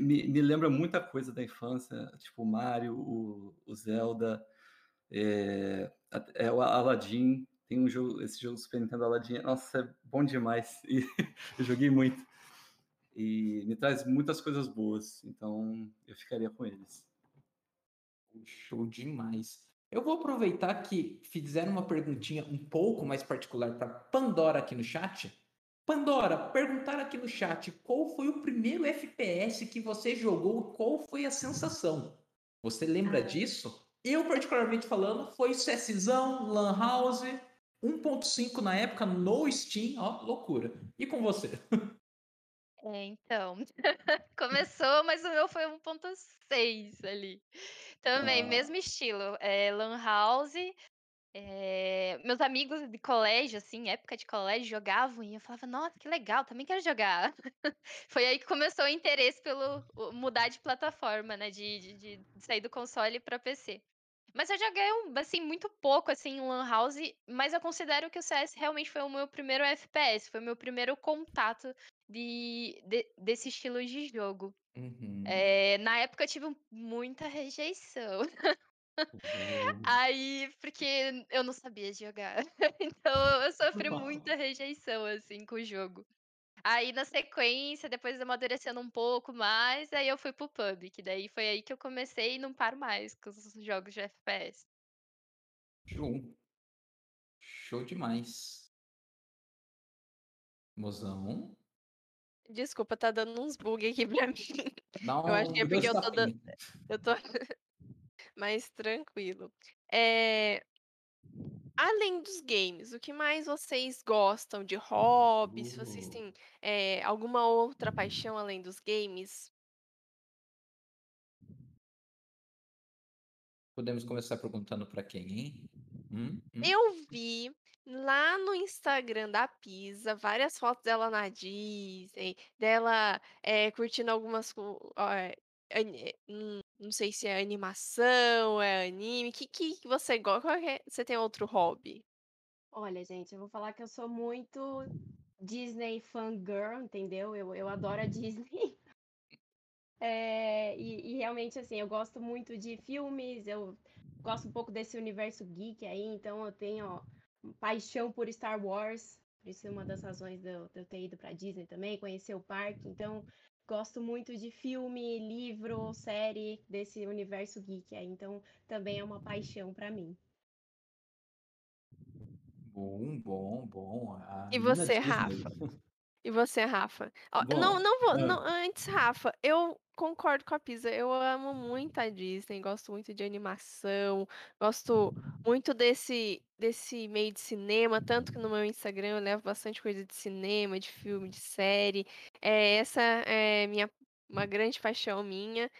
Me, me lembra muita coisa da infância, tipo o Mario, o, o Zelda, é, é o Aladdin. Tem um jogo, esse jogo do Super Nintendo Aladdin, nossa, é bom demais. [LAUGHS] E eu joguei muito. E me traz muitas coisas boas, então eu ficaria com eles. Show demais. Eu vou aproveitar que fizeram uma perguntinha um pouco mais particular para Pandora aqui no chat. Pandora, perguntaram aqui no chat qual foi o primeiro FPS que você jogou, qual foi a sensação? Você lembra Ah. disso? Eu, particularmente falando, foi CSzão, Lan House, 1.5 na época, no Steam, ó, loucura. E com você? [LAUGHS] É, então. [LAUGHS] Começou, mas o meu foi 1.6 ali. Também, Ah. mesmo estilo. É, Lan House. é, meus amigos de colégio, assim, época de colégio, jogavam e eu falava, nossa, que legal, também quero jogar. [LAUGHS] Foi aí que começou o interesse pelo mudar de plataforma, né? De, de, de sair do console para PC. Mas eu joguei, assim, muito pouco, assim, em Lan House, mas eu considero que o CS realmente foi o meu primeiro FPS, foi o meu primeiro contato de, de- desse estilo de jogo. Uhum. Eh, na época eu tive muita rejeição. Oh. Aí, porque eu não sabia jogar. [LAUGHS] Então eu sofri muita rejeição, assim, com o jogo. Aí na sequência, depois amadurecendo um pouco mais, aí eu fui para o PUBG, que daí foi aí que eu comecei e não paro mais com os jogos de FPS. Show. Show demais. Mozão. Desculpa, tá dando uns bug aqui pra mim. Dá [LAUGHS] Eu acho que é porque eu tô dando eu tô [LAUGHS] mais tranquilo. Eh além dos games, o que mais vocês gostam de hobbies? Se vocês Uh. têm, eh, alguma outra paixão além dos games? Podemos começar perguntando pra quem, hein? Hum, hum. Eu vi lá no Instagram da Pisa várias fotos dela na Disney, dela, eh, curtindo algumas co eh, hum, não sei se é animação, é anime, que que você go qual que é você tem outro hobby? Olha, gente, eu vou falar que eu sou muito Disney fangirl, entendeu? Eu eu adoro a Disney. Eh, [LAUGHS] e e realmente, assim, eu gosto muito de filmes, eu gosto um pouco desse universo geek aí, então eu tenho paixão por Star Wars, por isso é uma das razões de eu de eu ter ido pra Disney também, conhecer o parque, então gosto muito de filme, livro, série desse universo geek aí, então também é uma paixão pra mim. Bom, bom, bom. A E você. Rafa? E você, Rafa? Ó, Bom, não não vou hã. não antes, Rafa, eu concordo com a Pisa, eu amo muito a Disney, gosto muito de animação, gosto muito desse desse meio de cinema, tanto que no meu Instagram eu levo bastante coisa de cinema, de filme, de série. Eh, essa é minha uma grande paixão minha.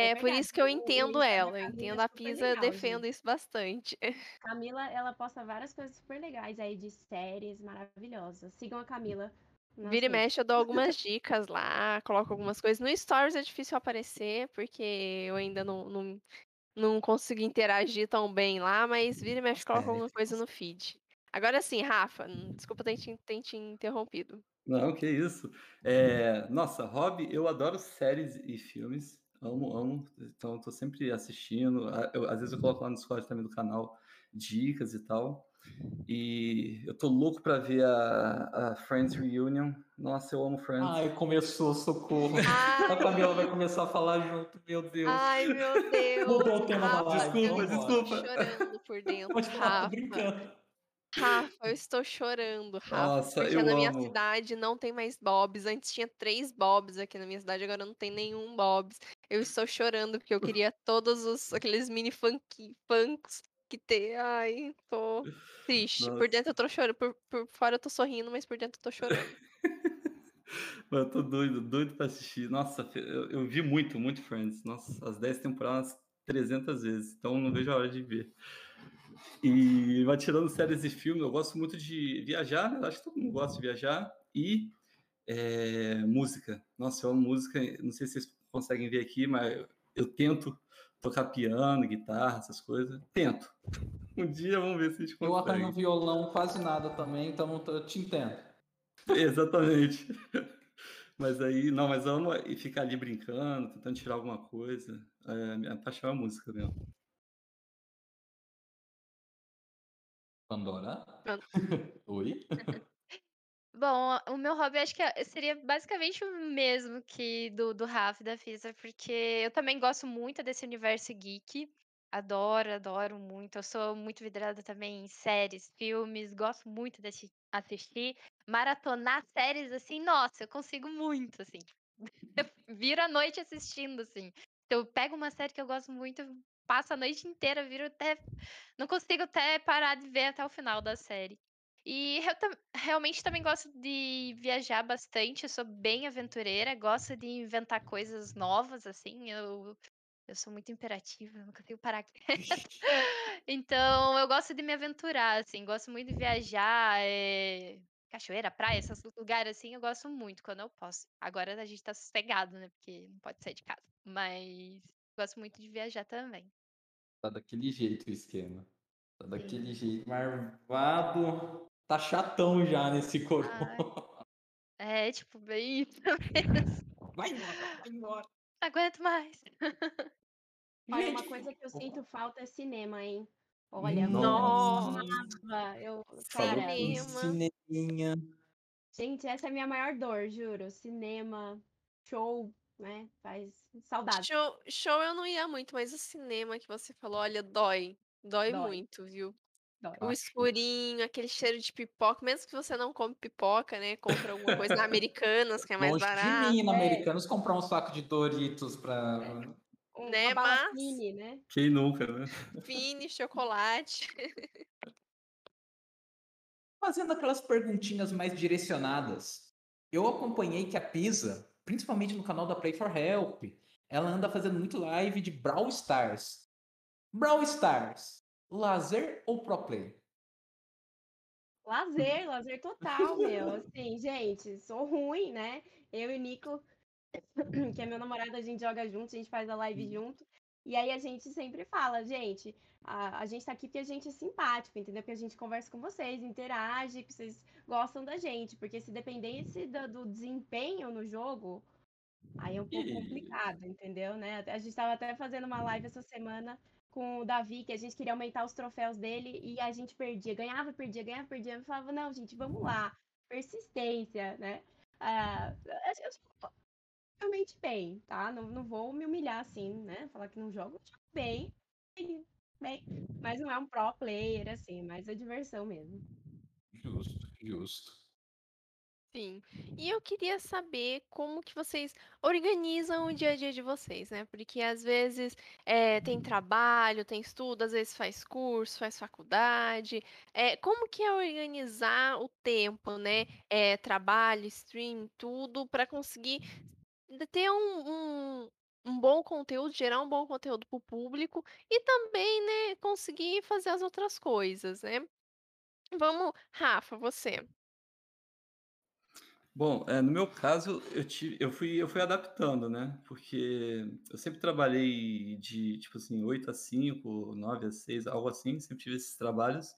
É É por verdade, isso que eu entendo ela, eu Camila entendo é a Pisa, legal, defendo gente. isso bastante. Camila, ela posta várias coisas super legais aí de séries maravilhosas. Sigam a Camila nas Vira e mexe eu dou algumas dicas lá, coloco algumas coisas. No stories é difícil aparecer, porque eu ainda não não não consigo interagir tão bem lá, mas vira e mexe coloco alguma Certo. coisa no feed. Agora sim, Rafa, desculpa ter te ter te interrompido. Não, que isso. Eh, nossa, hobby, eu adoro séries e filmes, amo, amo, então tô sempre assistindo, eu às vezes eu coloco lá no Discord também do canal dicas e tal. E eu tô louco pra ver a a Friends Reunion. Nossa, eu amo Friends. Ai, começou, socorro. [LAUGHS] A Ai, Camila vai começar a falar junto, meu Deus. ai meu Deus, Mudou o tema da live, eu Desculpa, estou desculpa. chorando por dentro, Pode falar, Rafa. brincando. Rafa, eu estou chorando, Rafa, Nossa, porque eu na minha amo. cidade não tem mais Bob's, antes tinha 3 Bob's aqui na minha cidade, agora não tem nenhum Bob's. Eu estou chorando, porque eu queria todos os aqueles mini funky funkos que tem. Ai, tô triste. Por Nossa. dentro eu tô chorando, por por fora eu tô sorrindo, mas por dentro eu tô chorando. [LAUGHS] Mano, eu tô doido, doido pra assistir. Nossa, eu eu vi muito, muito Friends. Nossa, as 10 temporadas, 300 vezes, então não vejo a hora de ver. E, mas tirando séries e filme, eu gosto muito de viajar, né, acho que todo mundo gosta de viajar, e, eh, música. Nossa, eu amo música, não sei se vocês conseguem ver aqui, mas eu tento tocar piano, guitarra, essas coisas. Tento. Um dia vamos ver se a gente Eu arranho consegue. violão quase nada também, então eu te entendo. Exatamente. [LAUGHS] Mas aí não, mas amo e ficar ali brincando, tentando tirar alguma coisa. Eh, minha paixão é a música mesmo. Pandora? Pan [LAUGHS] Oi? [LAUGHS] Bom, o meu hobby acho que é seria basicamente o mesmo que do do Rafa e da Fisa, porque eu também gosto muito desse universo geek. Adoro, adoro muito. Eu sou muito vidrada também em séries, filmes, gosto muito de assi assistir. Maratonar séries, assim, nossa, eu consigo muito, assim. Eu [LAUGHS] viro a noite assistindo, assim. Eu pego uma série que eu gosto muito, passo a noite inteira, viro até não consigo até parar de ver até o final da série. E eu tam realmente também gosto de viajar bastante, eu sou bem aventureira, gosto de inventar coisas novas, assim, eu eu sou muito imperativa, eu não consigo parar. [LAUGHS] [LAUGHS] Então eu gosto de me aventurar, assim, gosto muito de viajar, eh, cachoeira, praia, esses lugares, assim, eu gosto muito quando eu posso. Agora a gente tá sossegado, né, porque não pode sair de casa, mas gosto muito de viajar também. Tá daquele jeito o esquema. Tá daquele jeito marvado. Tá chatão já nesse corpo. Ai. É, tipo, bem [LAUGHS] isso mesmo. Vai embora, vai embora. Não aguento mais. [LAUGHS] Olha, uma coisa que eu sinto falta é cinema, hein? Olha, Nossa. amava, eu, cara, Cinema. cineminha. gente, essa é a minha maior dor, juro. Cinema, show, né? Faz saudade. Show, show eu não ia muito, mas o cinema que você falou, olha, dói. Dói Dói. muito, viu? O escurinho, aquele cheiro de pipoca, mesmo que você não come pipoca, né? Compra alguma coisa na Americanas, que é mais Longe de barato. mim, na é. Americanos, comprar um saco de Doritos pra. Um- né, mas- fine, né? Quem nunca, né? Fine, chocolate. Fazendo aquelas perguntinhas mais direcionadas. Eu acompanhei que a Pisa, principalmente no canal da Play for Help, ela anda fazendo muito live de Brawl Stars. Brawl Stars, lazer ou pro play? Lazer, lazer total, meu. Assim, gente, sou ruim, né? Eu e o Nico, [CLEARS THROAT] que é meu namorado, a gente joga junto, a gente faz a live junto. E aí a gente sempre fala, gente, a, a gente tá aqui porque a gente é simpático, entendeu? Porque a gente conversa com vocês, interage, que vocês gostam da gente. Porque se dependesse do, do desempenho no jogo, aí é um pouco complicado, entendeu? Né? A gente tava até fazendo uma live essa semana com o Davi, que a gente queria aumentar os troféus dele e a gente perdia, ganhava, perdia, ganhava, perdia. Eu falava, não, gente, vamos lá, persistência, né? Ah, eu, eu realmente bem, tá? Não, não vou me humilhar assim, né? Falar que não jogo, eu jogo bem, bem, bem, mas não é um pro player, assim, mas é diversão mesmo. Justo, justo. Sim. E eu queria saber como que vocês organizam o dia a dia de vocês, né? Porque às vezes eh, tem trabalho, tem estudo, às vezes faz curso, faz faculdade. Eh, como que é organizar o tempo, né? Eh, trabalho, stream, tudo, para conseguir ter um, um, um bom conteúdo, gerar um bom conteúdo para o público e também, né, conseguir fazer as outras coisas, né? Vamos, Rafa, você. Bom, é, no meu caso, eu, tive, eu, fui, eu fui adaptando, né? Porque eu sempre trabalhei de, tipo assim, 8 a 5, 9 a 6, algo assim, sempre tive esses trabalhos.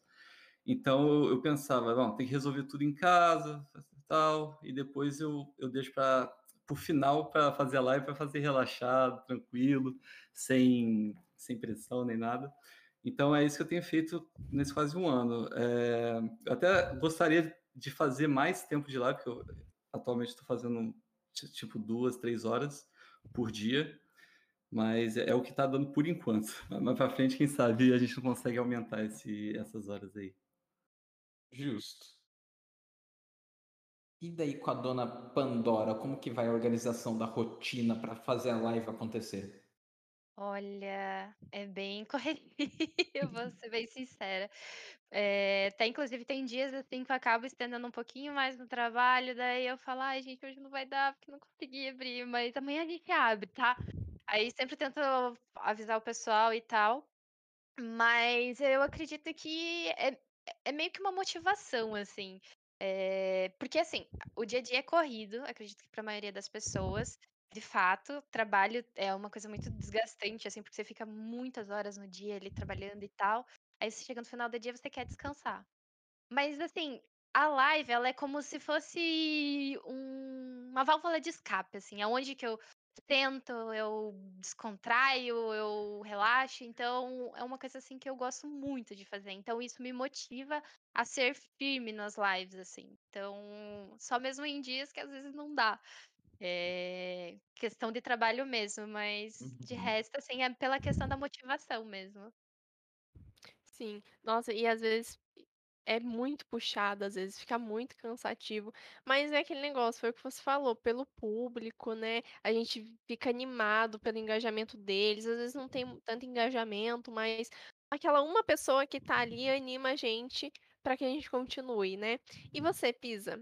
Então eu, eu pensava, bom, tem que resolver tudo em casa, tal, e depois eu, eu deixo para o final para fazer a live, para fazer relaxado, tranquilo, sem, sem pressão nem nada. Então é isso que eu tenho feito nesse quase um ano. É, eu até gostaria de fazer mais tempo de live, porque eu atualmente estou fazendo ti- tipo duas, três horas por dia, mas é, é o que está dando por enquanto. [LAUGHS] Mais para frente, quem sabe a gente não consegue aumentar esse, essas horas aí. Justo. E daí com a dona Pandora, como que vai a organização da rotina para fazer a live acontecer? Olha, é bem [LAUGHS] correria, vou [LAUGHS] ser bem sincera. Eh, até inclusive tem dias assim que eu acabo estendendo um pouquinho mais no trabalho, daí eu falo, ai gente, hoje não vai dar porque não consegui abrir, mas amanhã a gente abre, tá? Aí sempre tento avisar o pessoal e tal, mas eu acredito que é, é meio que uma motivação, assim. Eh, porque assim, o dia a dia é corrido, acredito que para a maioria das pessoas. De fato, trabalho é uma coisa muito desgastante, assim, porque você fica muitas horas no dia ali trabalhando e tal. Aí você chega no final do dia, você quer descansar. Mas assim, a live, ela é como se fosse um- uma válvula de escape, assim, aonde que eu tento, eu descontraio, eu relaxo. Então, é uma coisa assim que eu gosto muito de fazer. Então, isso me motiva a ser firme nas lives, assim. Então, só mesmo em dias que às vezes não dá. É questão de trabalho mesmo, mas de Uhum. resto, assim, é pela questão da motivação mesmo. Sim. Nossa, e às vezes é muito puxado, às vezes fica muito cansativo, mas é aquele negócio, foi o que você falou, pelo público, né? A gente fica animado pelo engajamento deles, às vezes não tem tanto engajamento, mas aquela uma pessoa que tá ali anima a gente para que a gente continue, né? E você, Pisa?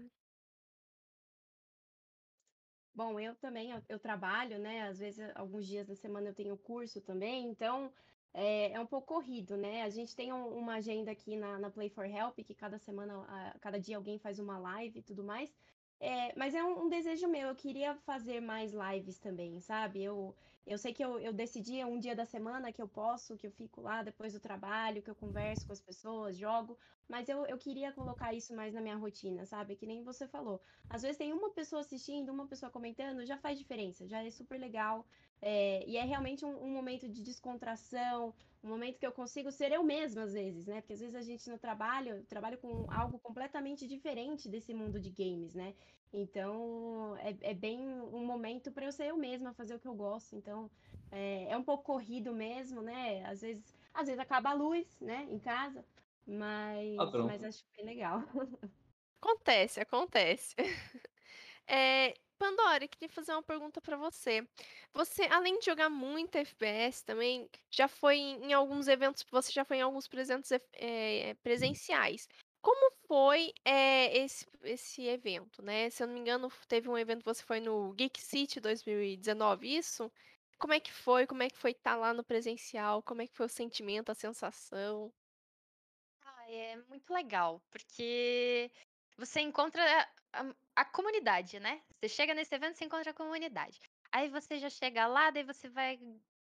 Bom, eu também, eu, eu trabalho, né? Às vezes, alguns dias da semana eu tenho curso também, então é, é um pouco corrido, né? A gente tem um- uma agenda aqui na, na Play for Help, que cada semana, a- cada dia alguém faz uma live e tudo mais. É, mas é um, um desejo meu, eu queria fazer mais lives também, sabe? Eu, Eu sei que eu, eu decidi um dia da semana que eu posso, que eu fico lá depois do trabalho, que eu converso com as pessoas, jogo, mas eu, eu queria colocar isso mais na minha rotina, sabe? Que nem você falou. Às vezes tem uma pessoa assistindo, uma pessoa comentando, já faz diferença, já é super legal. É, e é realmente um, um, momento de descontração, um momento que eu consigo ser eu mesma às vezes, né? Porque às vezes a gente no trabalho, trabalho com algo completamente diferente desse mundo de games, né? Então, é, é bem um momento para eu ser eu mesma, fazer o que eu gosto. Então, é, é um pouco corrido mesmo, né? Às vezes, às vezes acaba a luz, né, em casa, mas, mas acho bem legal. [LAUGHS] Acontece, acontece. [LAUGHS] É, Pandora, queria fazer uma pergunta para você. Você, além de jogar muito FPS também, já foi em, em alguns eventos, você já foi em alguns presentes, é, presenciais. Como foi, eh, esse esse evento, né? Se eu não me engano, teve um evento você foi no Geek City 2019, isso? Como é que foi? Como é que foi estar lá no presencial? Como é que foi o sentimento, a sensação? Ah, é muito legal, porque você encontra a a comunidade, né. Você chega nesse evento, você encontra a comunidade. Aí você já chega lá, daí você vai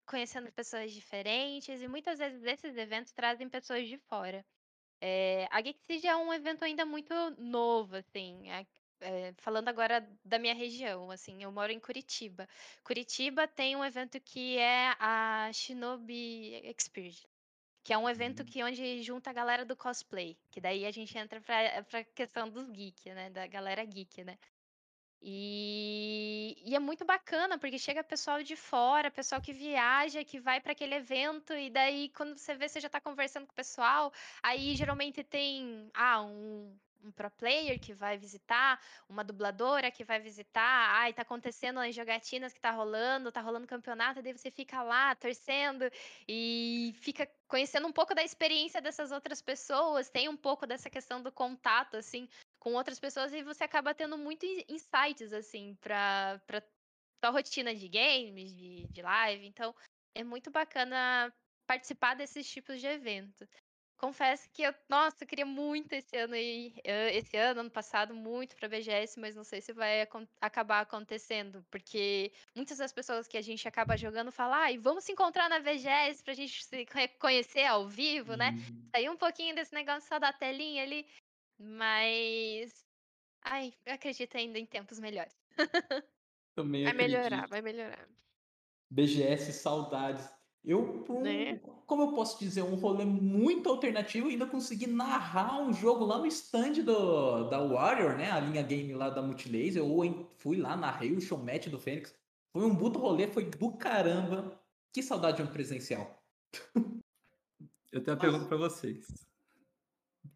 conhecendo pessoas diferentes e muitas vezes esses eventos trazem pessoas de fora. Eh, a Geek é um evento ainda muito novo, assim, eh eh, falando agora da minha região, assim, eu moro em Curitiba. Curitiba tem um evento que é a Shinobi Experience, que é um evento Uhum. que onde junta a galera do cosplay, que daí a gente entra pra pra questão dos geek, né, da galera geek, né. E e é muito bacana, porque chega pessoal de fora, pessoal que viaja, que vai para aquele evento, e daí quando você vê, você já tá conversando com o pessoal, aí geralmente tem, ah, um um pro player que vai visitar, uma dubladora que vai visitar, ai, tá acontecendo as jogatinas que tá rolando, tá rolando campeonato, daí você fica lá torcendo e fica conhecendo um pouco da experiência dessas outras pessoas, tem um pouco dessa questão do contato, assim, com outras pessoas e você acaba tendo muito insights, assim, para para tua rotina de games, de de live, então é muito bacana participar desses tipos de evento. Confesso que eu nossa, eu queria muito esse ano ir esse ano, ano passado, muito para BGS, mas não sei se vai acon acabar acontecendo, porque muitas das pessoas que a gente acaba jogando fala: "Ai, vamos se encontrar na BGS pra gente se conhecer ao vivo, né". Uhum. Sair um pouquinho desse negócio só da telinha ali, mas, ai, eu acredito ainda em tempos melhores. [LAUGHS] Também Vai melhorar, vai melhorar. BGS, saudades. Eu, um Né? como eu posso dizer, um rolê muito alternativo, ainda consegui narrar um jogo lá no stand do da Warrior, né, a linha game lá da Multilaser, eu fui lá, narrei o showmatch do Fênix. Foi um puta rolê, foi do caramba. Que saudade de um presencial. [LAUGHS] Eu tenho uma pergunta para vocês.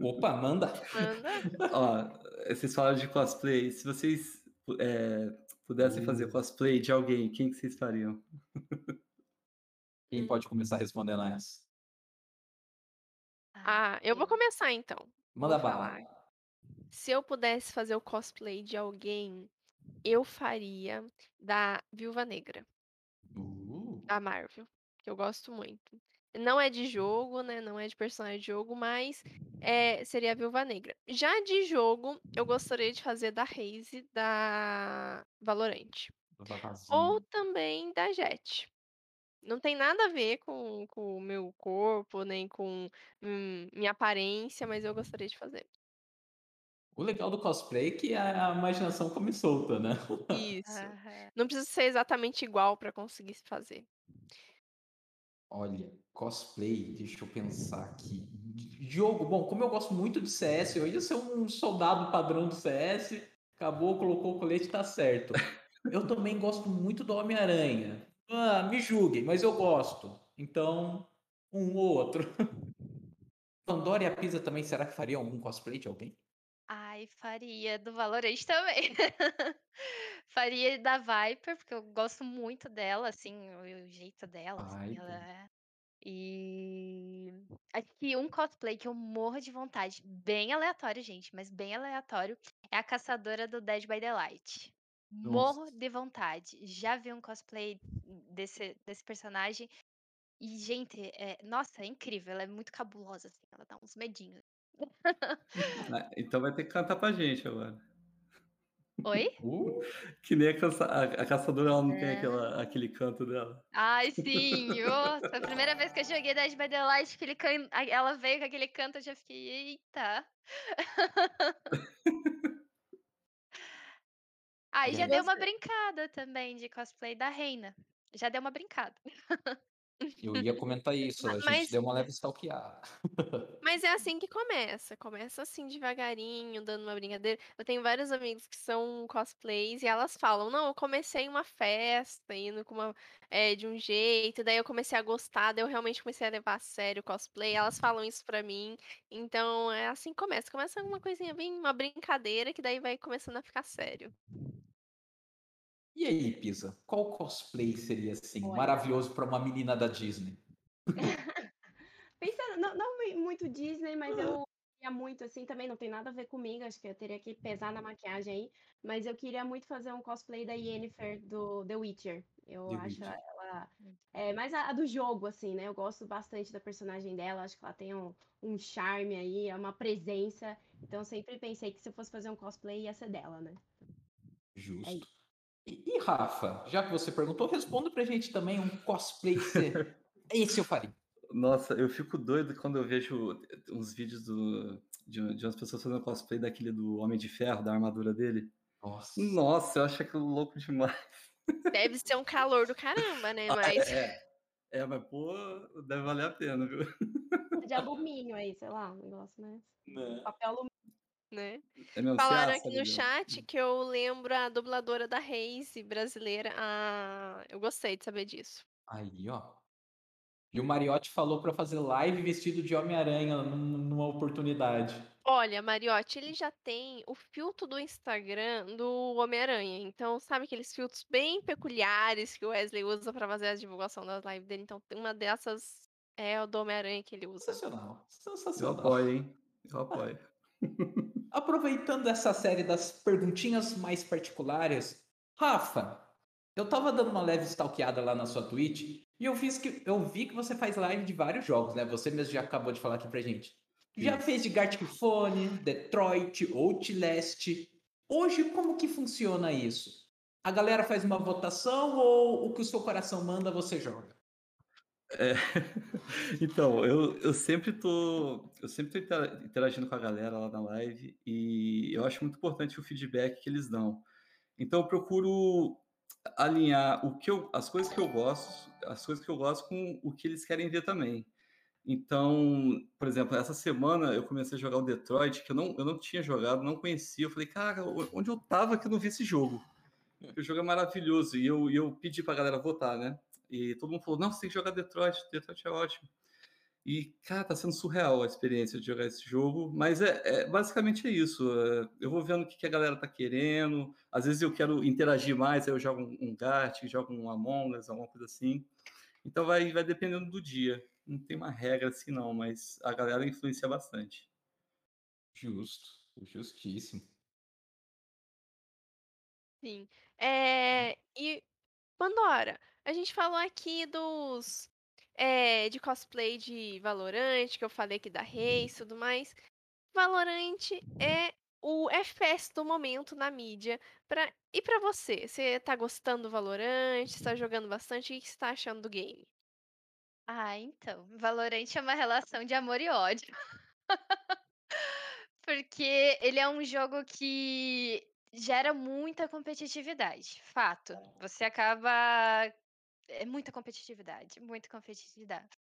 Opa, manda. Manda. [LAUGHS] Ó, vocês falaram de cosplay, se vocês, eh, pudessem fazer Uh. cosplay de alguém, quem que vocês fariam? Quem pode começar respondendo essa? Ah, eu vou começar então. Manda bala. Se eu pudesse fazer o cosplay de alguém, eu faria da Viúva Negra, Uh. da Marvel, que eu gosto muito. Não é de jogo, né, não é de personagem de jogo, mas, eh, seria a Viúva Negra. Já de jogo, eu gostaria de fazer da Raze da Valorant. Da Ou também da Jett. Não tem nada a ver com o meu corpo, nem com, hum, minha aparência, mas eu gostaria de fazer. O legal do cosplay é que a imaginação come solta, né. Isso. [LAUGHS] Não precisa ser exatamente igual para conseguir se fazer. Olha, cosplay, deixa eu pensar aqui. Jogo, bom, como eu gosto muito de CS, eu ia ser um soldado padrão do CS, acabou, colocou o colete, tá certo. [LAUGHS] Eu também gosto muito do Homem-Aranha. Ah, me julguem, mas eu gosto. Então, um ou outro. [LAUGHS] Pandora e a Pisa também, será que fariam algum cosplay de alguém? Ai, faria do Valorant também. [LAUGHS] Faria da Viper, porque eu gosto muito dela, assim, o o jeito dela, assim, ela é e acho que um cosplay que eu morro de vontade, bem aleatório, gente, mas bem aleatório, é a caçadora do Dead by Daylight. Nossa. Morro de vontade. Já vi um cosplay desse desse personagem e, gente, é nossa, é incrível, ela é muito cabulosa, assim, ela dá uns medinhos. [LAUGHS] Ah, então vai ter que cantar pra gente agora. Oi? Uh, Que nem a, caça- a- a caçadora, ela não tem É. aquela, aquele canto dela. Ai, sim! Nossa, a primeira vez que eu joguei Dead by Daylight, aquele can... ela veio com aquele canto, eu já fiquei, eita! [LAUGHS] Ah, e E já aí? deu uma brincada também de cosplay da Reina. Já deu uma brincada. [LAUGHS] eu ia comentar [LAUGHS] isso, a Ma- gente mas- deu uma leve stalkeada. [LAUGHS] Mas é assim que começa. Começa assim devagarinho, dando uma brincadeira. Eu tenho vários amigos que são cosplays e elas falam: Não, eu comecei uma festa, indo com uma, é, de um jeito, daí eu comecei a gostar, daí eu realmente comecei a levar a sério o cosplay. Elas falam isso pra mim. Então é assim que começa. Começa uma coisinha bem, uma brincadeira, que daí vai começando a ficar sério. E aí, Pisa, qual cosplay seria assim, Olha. maravilhoso pra uma menina da Disney? [LAUGHS] Pensando, não, não mui- muito Disney, mas eu queria muito, assim, também não tem nada a ver comigo, acho que eu teria que pesar na maquiagem aí, mas eu queria muito fazer um cosplay da Yennefer do The Witcher. Eu The acho Witcher. ela. É, mais a, a do jogo, assim, né? Eu gosto bastante da personagem dela, acho que ela tem um, um charme aí, é uma presença. Então sempre pensei que se eu fosse fazer um cosplay ia ser dela, né? Justo. E, e, Rafa, já que você perguntou, responda pra gente também um cosplay que você... [LAUGHS] Esse eu faria. Nossa, eu fico doido quando eu vejo uns vídeos do, de, de umas pessoas fazendo cosplay daquele do Homem de Ferro, da armadura dele. Nossa. Nossa, eu acho aquilo louco demais. Deve ser um calor do caramba, né? Mas. É, é, mas pô, deve valer a pena, viu? De alumínio aí, sei lá, um negócio, né? Né? Papel alumínio. Né? É Falaram aqui no chat que eu lembro a dubladora da Reise brasileira. Ah, eu gostei de saber disso. Aí, ó. E o Mariotti falou pra fazer live vestido de Homem-Aranha num- numa oportunidade. Olha, Mariotti, ele já tem o filtro do Instagram do Homem-Aranha. Então, sabe aqueles filtros bem peculiares que o Wesley usa pra fazer a divulgação das lives dele? Então, tem uma dessas é o do Homem-Aranha que ele usa. Sensacional. Eu Sensacional. apoio, hein? Eu [LAUGHS] apoio. Aproveitando essa série das perguntinhas mais particulares, Rafa, eu tava dando uma leve stalkeada lá na sua Twitch e eu, fiz que, eu vi que você faz live de vários jogos, né? Você mesmo já acabou de falar aqui pra gente. Já fez de Gartic Phone, Detroit, Outlast. Hoje, como que funciona isso? A galera faz uma votação ou o que o seu coração manda você joga? É, [LAUGHS] Então, eu, eu sempre tô, eu sempre tô intera- interagindo com a galera lá na live e eu acho muito importante o feedback que eles dão. Então, eu procuro alinhar o que eu, as coisas que eu gosto, as coisas que eu gosto com o que eles querem ver também. Então, por exemplo, essa semana eu comecei a jogar o Detroit, que eu não, eu não tinha jogado, não conhecia. Eu falei, cara, onde eu tava que eu não vi esse jogo? [LAUGHS] O jogo é maravilhoso e eu, e eu pedi pra galera votar, né? E todo mundo falou: não, você tem que jogar Detroit, Detroit é ótimo. E, cara, tá sendo surreal a experiência de jogar esse jogo, mas é, é- basicamente é isso. é, eu vou vendo o que, que a galera tá querendo. Às vezes eu quero interagir mais, aí eu jogo um, um Gartic, jogo um Among Us, alguma coisa assim. Então vai, vai dependendo do dia. Não tem uma regra assim, não, mas a galera influencia bastante. Justo, justíssimo. Sim. É, e Pandora, a gente falou aqui dos é, de cosplay de Valorant, que eu falei aqui da Reis e tudo mais. Valorant é o FPS do momento na mídia. Pra... E pra você? Você tá gostando do Valorant? Você tá jogando bastante? O que você tá achando do game? Ah, então. Valorant é uma relação de amor e ódio. [LAUGHS] Porque ele é um jogo que gera muita competitividade. Fato. Você acaba. É muita competitividade, muita competitividade.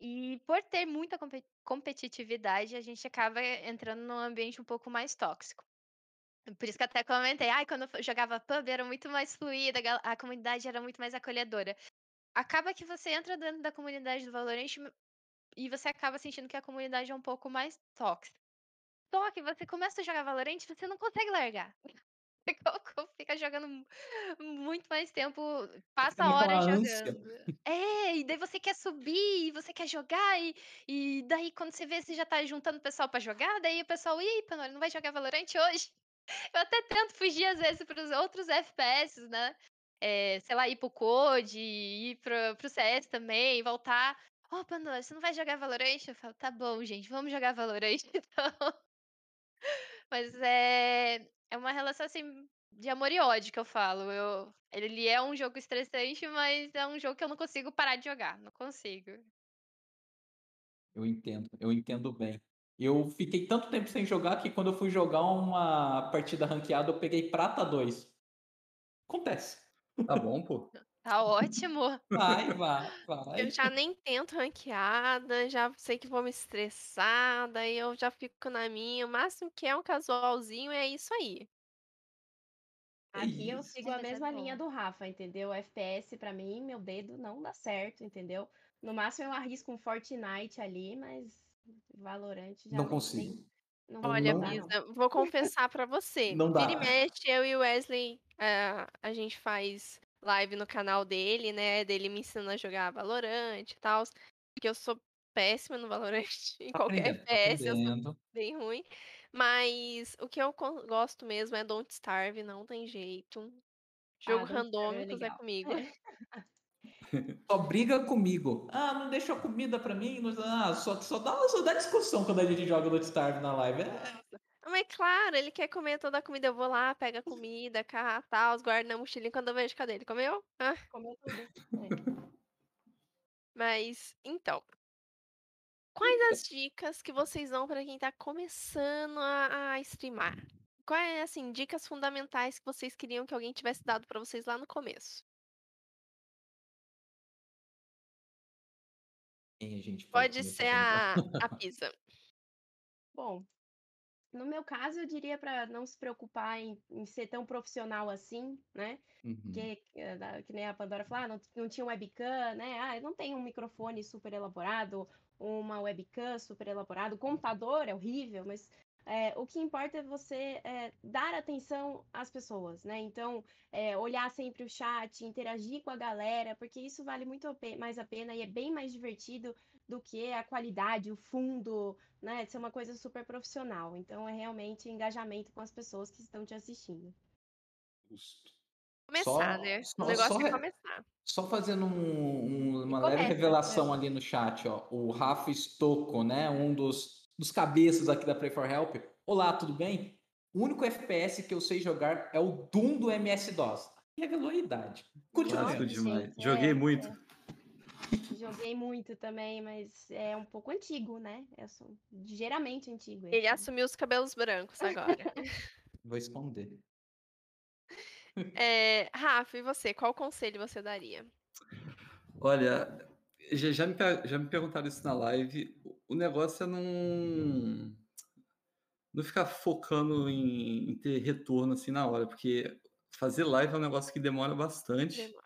E por ter muita compe- competitividade, a gente acaba entrando num ambiente um pouco mais tóxico. Por isso que até comentei, ai, quando eu jogava pub era muito mais fluida, a comunidade era muito mais acolhedora. Acaba que você entra dentro da comunidade do Valorant e você acaba sentindo que a comunidade é um pouco mais tóxica. Só que você começa a jogar Valorant você não consegue largar. [LAUGHS] Você [LAUGHS] fica jogando mu- muito mais tempo, passa horas ânsia. jogando. É, e daí você quer subir, e você quer jogar, e, e daí quando você vê, você já tá juntando o pessoal pra jogar, daí o pessoal, aí, Panori, não vai jogar Valorant hoje? [LAUGHS] Eu até tento fugir às vezes pros outros FPS, né? É, sei lá, ir pro Code, ir pro, pro CS também, voltar. Ô, Pandora, você não vai jogar Valorant? Eu falo, tá bom, gente, vamos jogar Valorant [LAUGHS] então. Mas é, é uma relação assim de amor e ódio que eu falo. Eu, ele é um jogo estressante, mas é um jogo que eu não consigo parar de jogar. Não consigo. Eu entendo, eu entendo bem. Eu fiquei tanto tempo sem jogar que quando eu fui jogar uma partida ranqueada, eu peguei prata 2. Acontece. Tá bom, pô. Tá ótimo. Vai, [LAUGHS] vai, Eu vai. já nem tento ranqueada, já sei que vou me estressar, daí eu já fico na minha. O máximo que é um casualzinho é isso aí. É Aqui eu sigo a é mesma linha do Rafa, entendeu? FPS pra mim, meu dedo não dá certo, entendeu? No máximo eu arrisco um Fortnite ali, mas Valorant já Não consigo. não Olha, não-. Bisa, vou confessar pra você. Não dá. Vira e mexe, eu e o Wesley, eh, a gente faz live no canal dele, né? Dele me ensinando a jogar Valorant e tal. Porque eu sou péssima no Valorant. [LAUGHS] Em Tá qualquer FPS eu sou bem ruim. Mas o que eu gosto mesmo é Don't Starve, não tem jeito. Jogo Ah, Don't é randômicos é legal. comigo. [LAUGHS] Só briga comigo. Ah, não deixou comida pra mim. não- Ah, só, só, dá, só dá discussão quando a gente joga no Starve na live. É, Mas claro, ele quer comer toda a comida. Eu vou lá, pego a comida, cá, tal, guardo na mochilinha. Quando eu vejo, cadê ele? Comeu? Ah, Comeu tudo. É. [LAUGHS] mas, então. Quais as dicas que vocês dão para quem tá começando a, a streamar? Quais, é, assim, dicas fundamentais que vocês queriam que alguém tivesse dado para vocês lá no começo? quem a gente Pode começar ser a a, a [LAUGHS] pizza. Bom, no meu caso, eu diria para não se preocupar em, em ser tão profissional assim, né? Uhum. Porque, eh, que nem a Pandora falou, ah, não, não tinha webcam, né? Ah, eu não tenho um microfone super elaborado, uma webcam super elaborado, o computador é horrível, mas eh, o que importa é você eh, dar atenção às pessoas, né? Então, eh, olhar sempre o chat, interagir com a galera, porque isso vale muito mais a pena e é bem mais divertido do que a qualidade, o fundo, né? De ser uma coisa super profissional. Então, é realmente engajamento com as pessoas que estão te assistindo. Começar, Só- né? só- o negócio só é começar. Só fazendo um- um- uma começa, leve revelação ali no chat, ó. O Rafa Stocco, né? Um dos, dos cabeças aqui da Play for Help. Olá, tudo bem? O único FPS que eu sei jogar é o Doom do MS-DOS. Revelou a idade. Continua. Demais. gente, Joguei é, muito. é. Joguei muito também, mas é um pouco antigo, né? É ligeiramente antigo. Ele esse. assumiu os cabelos brancos agora. [LAUGHS] Vou esconder. É, Rafa, e você? Qual conselho você daria? Olha, já, já me, já me perguntaram isso na live. O- O negócio é não, não ficar focando em, em ter retorno assim na hora, porque fazer live é um negócio que demora bastante. Demora.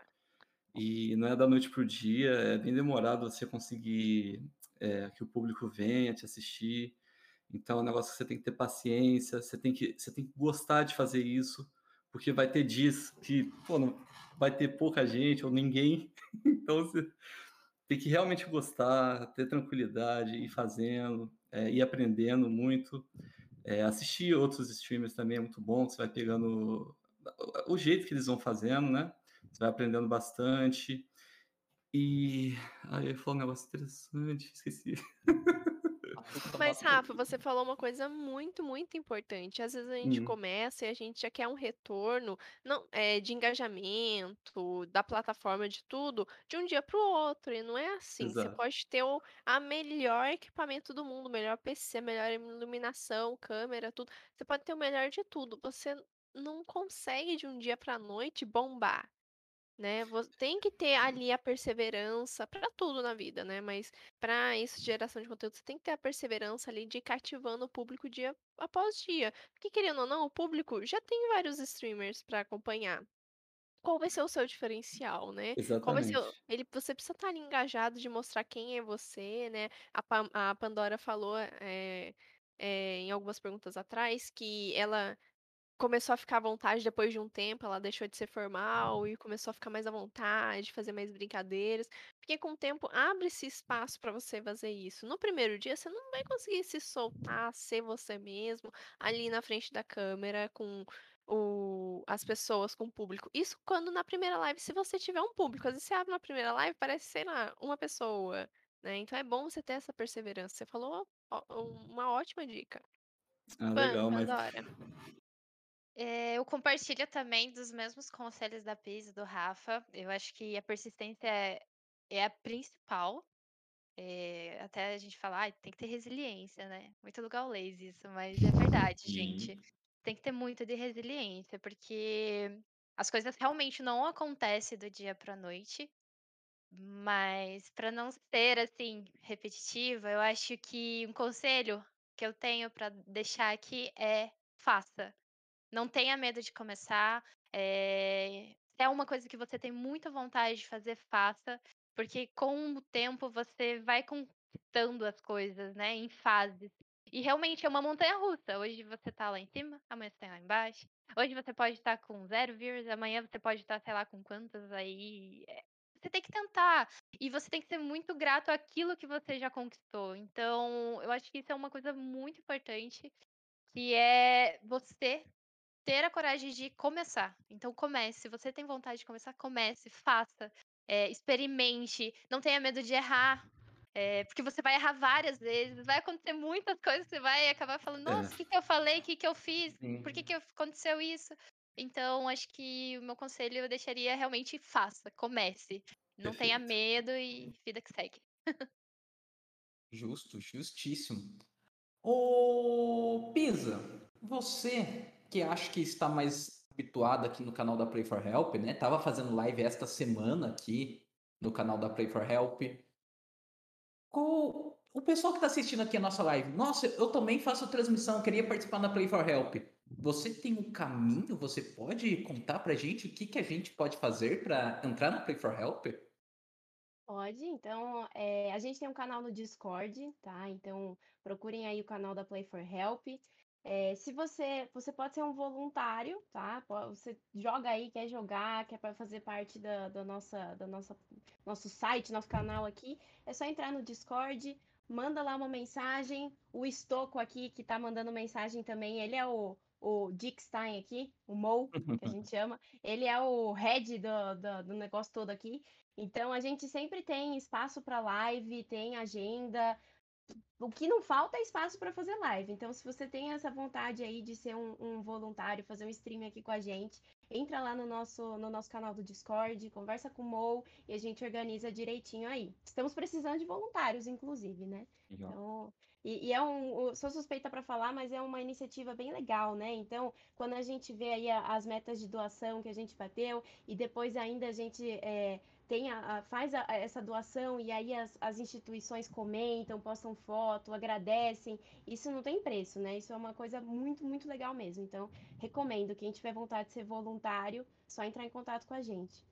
E não é da noite pro dia, é bem demorado você conseguir é, que o público venha te assistir. Então é um negócio que você tem que ter paciência, você tem que, você tem que gostar de fazer isso, porque vai ter dias que pô, não, vai ter pouca gente ou ninguém. [LAUGHS] Então você tem que realmente gostar, ter tranquilidade, ir fazendo, é, ir aprendendo muito. É, assistir outros streamers também é muito bom, você vai pegando o jeito que eles vão fazendo, né? Você vai aprendendo bastante. E. Ai, eu ia falar um negócio interessante, [LAUGHS] esqueci. Mas, Rafa, você falou uma coisa muito, muito importante. Às vezes a gente Hum. começa e a gente já quer um retorno não, é, de engajamento, da plataforma, de tudo, de um dia para o outro. E não é assim. Você Exato. pode ter o a melhor equipamento do mundo, melhor PC, melhor iluminação, câmera, tudo. Você pode ter o melhor de tudo. Você não consegue de um dia para a noite bombar né? Tem que ter ali a perseverança para tudo na vida, né? Mas para isso, geração de conteúdo, você tem que ter a perseverança ali de ir cativando o público dia após dia. Porque querendo ou não, o público já tem vários streamers para acompanhar. Qual vai ser o seu diferencial, né? Qual vai ser o... Exatamente. ele, você precisa estar ali engajado de mostrar quem é você, né? A, Pam- a Pandora falou é, é, em algumas perguntas atrás que ela começou a ficar à vontade depois de um tempo, ela deixou de ser formal e começou a ficar mais à vontade, fazer mais brincadeiras, porque com o tempo abre-se espaço para você fazer isso. No primeiro dia você não vai conseguir se soltar, ser você mesmo ali na frente da câmera com o, as pessoas, com o público. Isso quando na primeira live, se você tiver um público, às vezes você abre na primeira live, parece, sei lá, uma pessoa, né? Então é bom você ter essa perseverança. Você falou ó, uma ótima dica. Ah, legal, mas. Pandora. É, eu compartilho também dos mesmos conselhos da Pisa, do Rafa. Eu acho que a persistência é, é a principal. É, até a gente falar, ah, tem que ter resiliência, né? Muito do gaulês isso, mas é verdade, gente. Sim. Tem que ter muito de resiliência, porque as coisas realmente não acontecem do dia para noite. Mas para não ser assim repetitiva, eu acho que um conselho que eu tenho para deixar aqui é faça. Não tenha medo de começar. se é uma coisa que você tem muita vontade de fazer, faça, porque com o tempo você vai conquistando as coisas, né, em fases. E realmente é uma montanha-russa. Hoje você tá lá em cima, amanhã você tá lá embaixo. Hoje você pode estar com zero views, amanhã você pode estar, sei lá, com quantas aí. é, Você tem que tentar. E você tem que ser muito grato àquilo que você já conquistou. Então, eu acho que isso é uma coisa muito importante, que é você ter a coragem de começar. Então comece. Se você tem vontade de começar, comece, faça, eh, experimente, não tenha medo de errar, eh, porque você vai errar várias vezes, vai acontecer muitas coisas, você vai acabar falando: É. "Nossa, o que que eu falei? O que que eu fiz? Sim. Por que que aconteceu isso?". Então acho que o meu conselho eu deixaria realmente faça, comece. Não tenha Perfeito. medo e vida que segue. Justo, justíssimo. Ô, Pisa, você que acha que está mais habituado aqui no canal da Play for Help, né? Tava fazendo live esta semana aqui no canal da Play for Help. Qual- O pessoal que está assistindo aqui a nossa live, nossa, eu também faço transmissão, queria participar da Play for Help. Você tem um caminho? Você pode contar pra gente o que, que a gente pode fazer para entrar na Play for Help? Pode, então, é, a gente tem um canal no Discord, tá? Então, procurem aí o canal da Play for Help. É, se você, você pode ser um voluntário, tá? Você joga aí, quer jogar, quer fazer parte da, da nossa, da nossa, nosso site, nosso canal aqui, é só entrar no Discord, manda lá uma mensagem. O Estoco aqui, que tá mandando mensagem também, ele é o, o Dickstein aqui, o Mo, que a [LAUGHS] gente chama. Ele é o head do, do, do negócio todo aqui. Então a gente sempre tem espaço para live, tem agenda. O que não falta é espaço para fazer live. Então, se você tem essa vontade aí de ser um, um voluntário, fazer um stream aqui com a gente, entra lá no nosso, no nosso canal do Discord, conversa com o Mo e a gente organiza direitinho aí. Estamos precisando de voluntários, inclusive, né? Então, e, e é um, sou suspeita para falar, mas é uma iniciativa bem legal, né? Então, quando a gente vê aí as metas de doação que a gente bateu e depois ainda a gente é, tem a, a- faz a- a- essa doação e aí as, as instituições comentam, postam foto, agradecem, isso não tem preço, né? Isso é uma coisa muito, muito legal mesmo. Então, recomendo, quem tiver vontade de ser voluntário, só entrar em contato com a gente.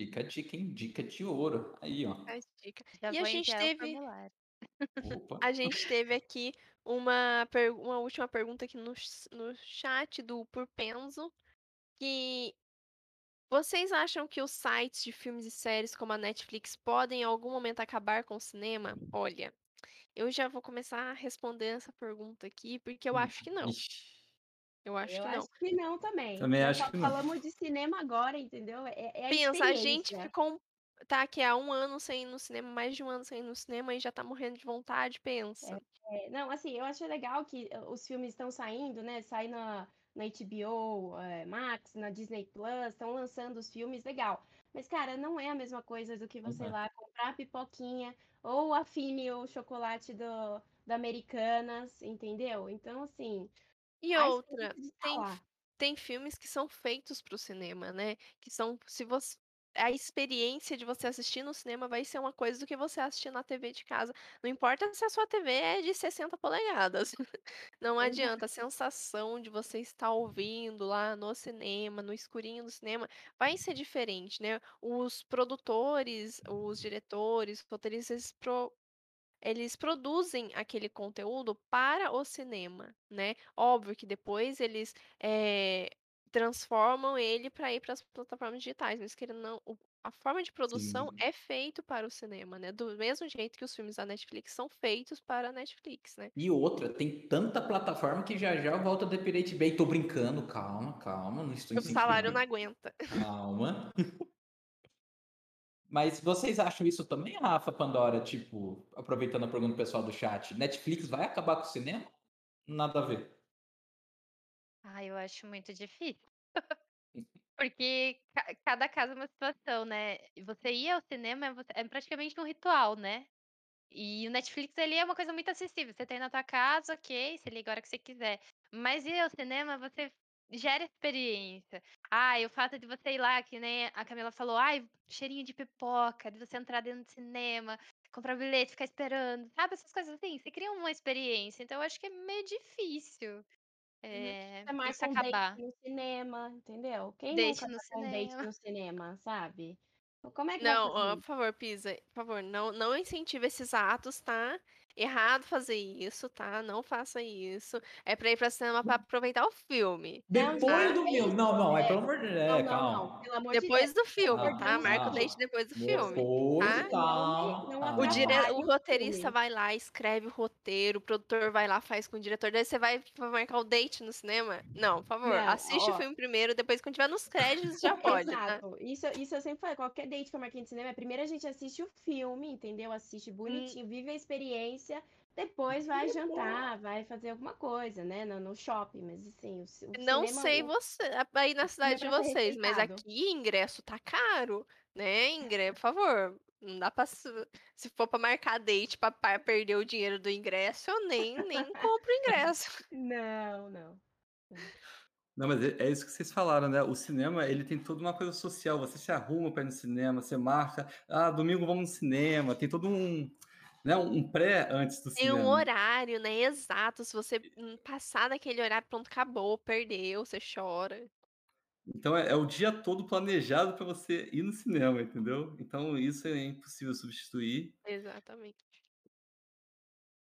Fica a dica, hein? Dica de ouro. Aí, ó. E a gente teve-. A gente teve aqui uma, per- uma última pergunta aqui no, no chat do Purpenzo, que vocês acham que os sites de filmes e séries como a Netflix podem em algum momento acabar com o cinema? Olha, eu já vou começar a responder essa pergunta aqui, porque eu acho que não. Eu acho Eu que não. acho que não também. Também Nós acho que não. falamos de cinema agora, entendeu? É, é a Pensa, a gente ficou tá aqui há um ano sem ir no cinema, mais de um ano sem ir no cinema e já tá morrendo de vontade, pensa. É, não, assim, eu acho legal que eh, os filmes estão saindo, né? Sai na, na HBO eh, Max, na Disney Plus, estão lançando os filmes, legal. Mas, cara, não é a mesma coisa do que você ir Uhum. lá comprar a pipoquinha ou a Fine, o chocolate do, da Americanas, entendeu? Então, assim, E outra, tem, tem filmes que são feitos pro cinema, né? Que são, se você, a experiência de você assistir no cinema vai ser uma coisa do que você assistir na TV de casa. Não importa se a sua TV é de 60 polegadas. [LAUGHS] Não Exato. adianta, a sensação de você estar ouvindo lá no cinema, no escurinho do cinema, vai ser diferente, né? Os produtores, os diretores, os roteiristas, eles pro- eles produzem aquele conteúdo para o cinema, né? Óbvio que depois eles eh, transformam ele para ir para as plataformas digitais, mas ou não, a forma de produção Sim. é feito para o cinema, né? Do mesmo jeito que os filmes da Netflix são feitos para a Netflix, né? E outra, tem tanta plataforma que já já volta a Pirate Bay. Tô brincando, calma, calma, não estou O salário não aguenta. Calma. Mas vocês acham isso também, Rafa Pandora? Tipo, aproveitando a pergunta do pessoal do chat, Netflix vai acabar com o cinema? Nada a ver. Ah, acho muito difícil. [LAUGHS] Porque ca cada caso é uma situação, né. E você ir ao cinema é você é praticamente um ritual, né. E o Netflix, ele é uma coisa muito acessível, você tem na tua casa, ok, você liga a hora que você quiser. Mas ir ao cinema, você gera experiência. Ai, o fato de você ir lá, que nem a Camila falou: "Ai, cheirinho de pipoca", de você entrar dentro do cinema, comprar bilhete, ficar esperando, sabe, essas coisas assim, você cria uma experiência, então eu acho que é meio difícil, eh, Você isso marca um acabar. no cinema, entendeu? Quem Date nunca no um date cinema. no cinema, sabe? Como é que vai Não, ó, por favor, Pisa, por favor, não não incentive esses atos, tá. Errado fazer isso, tá, não faça isso. É pra ir pra cinema pra aproveitar o filme, Depois gente, do é filme. Não, não, é é. pelo amor de Deus. Não, É, não, não, calma. pelo amor de Deus, Depois do filme, de tá, Deus, marca o date depois do filme, Depois, tá. Não me calma. não O dire o o roteirista filme. vai lá, escreve o roteiro, o produtor vai lá, faz com o diretor, daí você vai vai marcar o date no cinema? Não, por favor, Não, assiste o ó filme primeiro, depois quando tiver nos créditos já [LAUGHS] pode, tá. Exato, isso isso eu sempre falei, qualquer date que eu marquei no cinema, primeiro a gente assiste o filme, entendeu, assiste Hum. bonitinho, vive a experiência, depois vai jantar, vai fazer alguma coisa, né, no no shopping, mas assim, o o Não sei o você aí na cidade de pra vocês, mas aqui ingresso tá caro, né, ingre por favor, não dá pra se for pra marcar date pra pa perder o dinheiro do ingresso, eu nem nem compro o ingresso. [LAUGHS] Não, não. Não. Não, mas é é isso que vocês falaram, né, o cinema, ele tem toda uma coisa social, você se arruma pra ir no cinema, você marca: "Ah, domingo vamos no cinema", tem todo um, né, um pré antes do Tem um cinema. horário, né, exato, se você, passar daquele horário, pronto, acabou, perdeu, você chora. Então é é o dia todo planejado pra você ir no cinema, entendeu. Então isso é impossível substituir. Exatamente.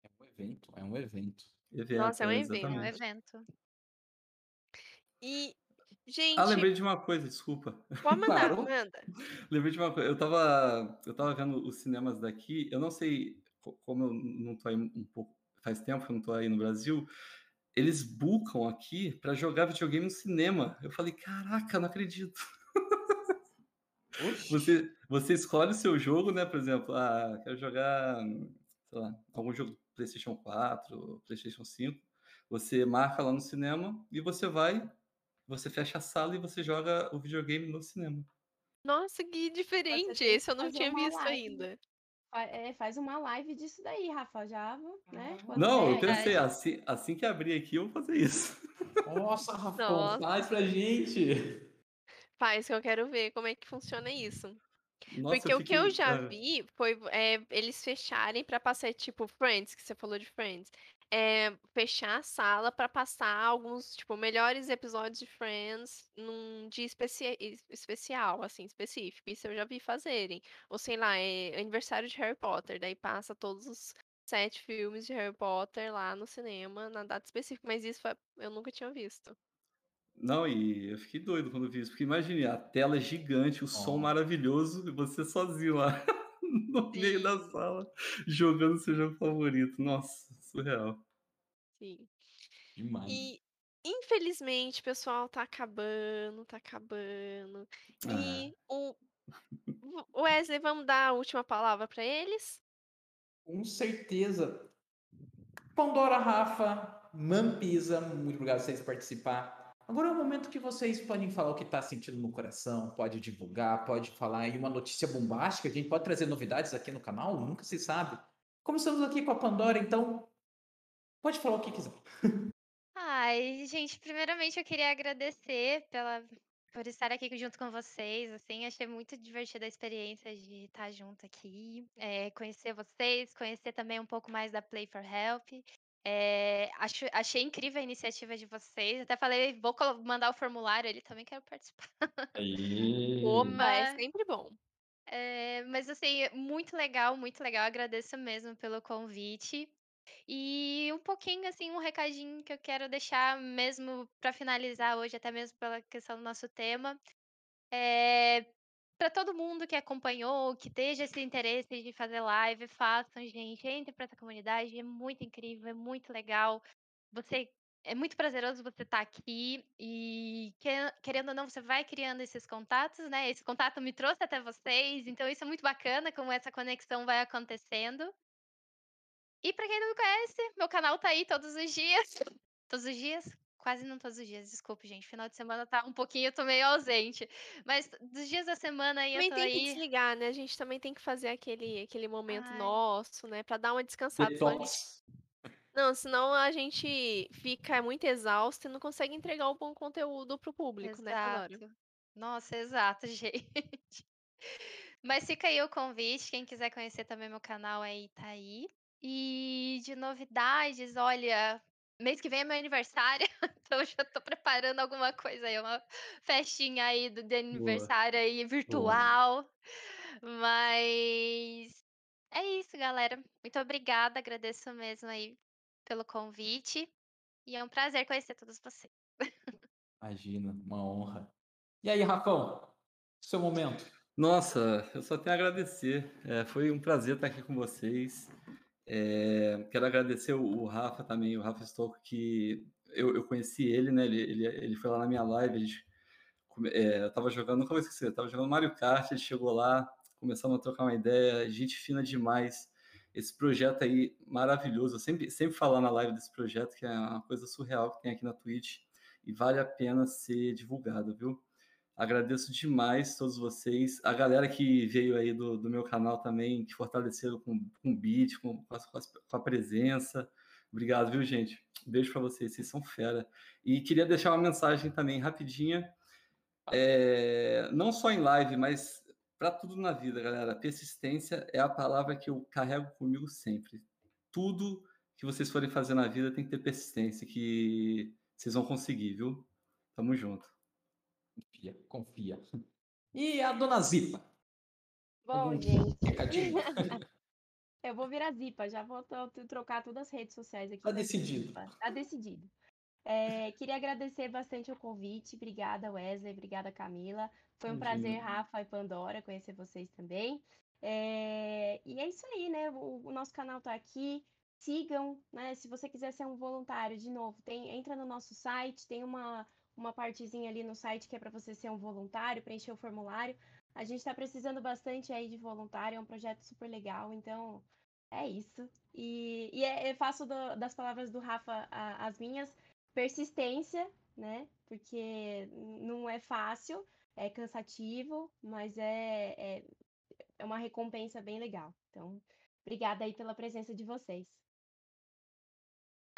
É um evento, é um evento. Nossa, Evento, é um é, evento. É um evento. E, Ah, gente lembrei de uma coisa, desculpa. Pode [LAUGHS] mandar, manda. Lembrei de uma coisa, eu estava eu estava vendo os cinemas daqui, eu não sei co como eu não tô aí um pouco faz tempo que eu não tô aí no Brasil, eles bookam aqui pra jogar videogame no cinema. Eu falei: "Caraca, não acredito". Você você escolhe o seu jogo, né, por exemplo, ah, quero jogar, sei lá, algum jogo PlayStation 4, PlayStation 5, você marca lá no cinema e você vai, você fecha a sala e você joga o videogame no cinema. Nossa, que diferente, esse eu não tinha visto live. ainda. É, faz uma live disso daí, Rafa, já, né, Ah. quando Não, eu der pensei, Verdade. assim assim que abrir aqui eu vou fazer isso. Nossa, Rafão, Nossa. faz pra gente. Faz que eu quero ver como é que funciona isso. Nossa, Porque eu o que eu já vi foi, eh, eles fecharem pra passar tipo Friends, que você falou de Friends, eh, fechar a sala pra passar alguns, tipo, melhores episódios de Friends num dia especi es especial, assim, específico, isso eu já vi fazerem. Ou sei lá, eh, aniversário de Harry Potter, daí passa todos os 7 filmes de Harry Potter lá no cinema na data específica, mas isso foi eu nunca tinha visto. Não, e eu fiquei doido quando vi isso, porque imagine, a tela é gigante, o som Ó. maravilhoso e você sozinho lá [LAUGHS] no meio da Sim. sala, jogando seu jogo favorito. Nossa, surreal. Sim. Demais. E, infelizmente, pessoal, tá acabando, tá acabando. Ah. E o o Wesley, vamos dar a última palavra pra eles? Com certeza. Pandora, Rafa, Mampisa, muito obrigado por vocês participar. Agora é o momento que vocês podem falar o que tá sentindo no coração, pode divulgar, pode falar aí uma notícia bombástica, a gente pode trazer novidades aqui no canal, nunca se sabe. Começamos aqui com a Pandora, então pode falar o que quiser. [LAUGHS] Ai, gente, primeiramente eu queria agradecer pela por estar aqui junto com vocês, assim, achei muito divertida a experiência de estar junto aqui, eh, conhecer vocês, conhecer também um pouco mais da Play for Help. Eh, acho achei incrível a iniciativa de vocês, até falei: "Vou mandar o formulário ali, também quero participar". [LAUGHS] Opa, é Mas sempre bom. eh, mas assim, muito legal, muito legal, agradeço mesmo pelo convite. E um pouquinho, assim, um recadinho que eu quero deixar mesmo pra finalizar hoje, até mesmo pela questão do nosso tema, eh, pra todo mundo que acompanhou, que esteja esse interesse de fazer live, façam, gente, entrem pra essa comunidade, é muito incrível, é muito legal. Você é muito prazeroso você estar aqui e que querendo ou não, você vai criando esses contatos, né, esse contato me trouxe até vocês, então isso é muito bacana como essa conexão vai acontecendo. E pra quem não me conhece, meu canal tá aí todos os dias, [LAUGHS] todos os dias, quase não todos os dias, desculpe, gente. Final de semana tá um pouquinho, eu tô meio ausente. Mas dos dias da semana aí eu Também tô tem que desligar, né? A gente também tem que fazer aquele, aquele momento Ai. nosso, né? Pra dar uma descansada. Detox. Não, senão a gente fica muito exausto e não consegue entregar o bom conteúdo pro público, né? Exato. Nossa, exato, [LAUGHS] gente. Mas fica aí o convite, quem quiser conhecer também meu canal aí tá aí. E de novidades, olha, mês que vem é meu aniversário, [LAUGHS] então eu já tô preparando alguma coisa aí, uma festinha aí do de aniversário aí virtual. Mas é isso, galera. Muito obrigada, agradeço mesmo aí pelo convite. E é um prazer conhecer todos vocês. Imagina, uma honra. E aí, Rafão? Seu momento. Nossa, eu só tenho a agradecer. É, foi um prazer estar aqui com vocês. É, quero agradecer o, o Rafa também, o Rafa Stocco, que eu, eu conheci ele, né? Ele, ele, ele foi lá na minha live, a gente, é, eu tava jogando, nunca vou esquecer, eu tava jogando Mario Kart, ele chegou lá, começamos a trocar uma ideia, gente fina demais. Esse projeto aí maravilhoso, eu sempre, sempre falar na live desse projeto, que é uma coisa surreal que tem aqui na Twitch e vale a pena ser divulgado, viu? Agradeço demais todos vocês. A galera que veio aí do, do meu canal também, que fortaleceram com, com beat, com, com, as- com a presença. Obrigado, viu, gente? Beijo para vocês, vocês são fera. E queria deixar uma mensagem também rapidinha. É, não só em live, mas para tudo na vida, galera. Persistência é a palavra que eu carrego comigo sempre. Tudo que vocês forem fazer na vida tem que ter persistência, que vocês vão conseguir, viu? Tamo junto. Confia, confia. E a dona Zipa? Bom, Algum gente, [LAUGHS] eu vou virar Zipa, já vou trocar todas as redes sociais aqui. Tá decidido. Zipa, Tá decidido. É, queria agradecer bastante o convite. Obrigada, Wesley. Obrigada, Camila. Foi um prazer. Rafa e Pandora, conhecer vocês também. É, e é isso aí, né? O, o nosso canal tá aqui. Sigam, né? Se você quiser ser um voluntário, de novo, tem, entra no nosso site, tem uma, uma partezinha ali no site que é para você ser um voluntário, preencher o formulário. A gente está precisando bastante aí de voluntário, é um projeto super legal, então é isso. E, e é- eu faço do- das palavras do Rafa a- as minhas, persistência, né? Porque não é fácil, é cansativo, mas é, é, é uma recompensa bem legal. Então, obrigada aí pela presença de vocês.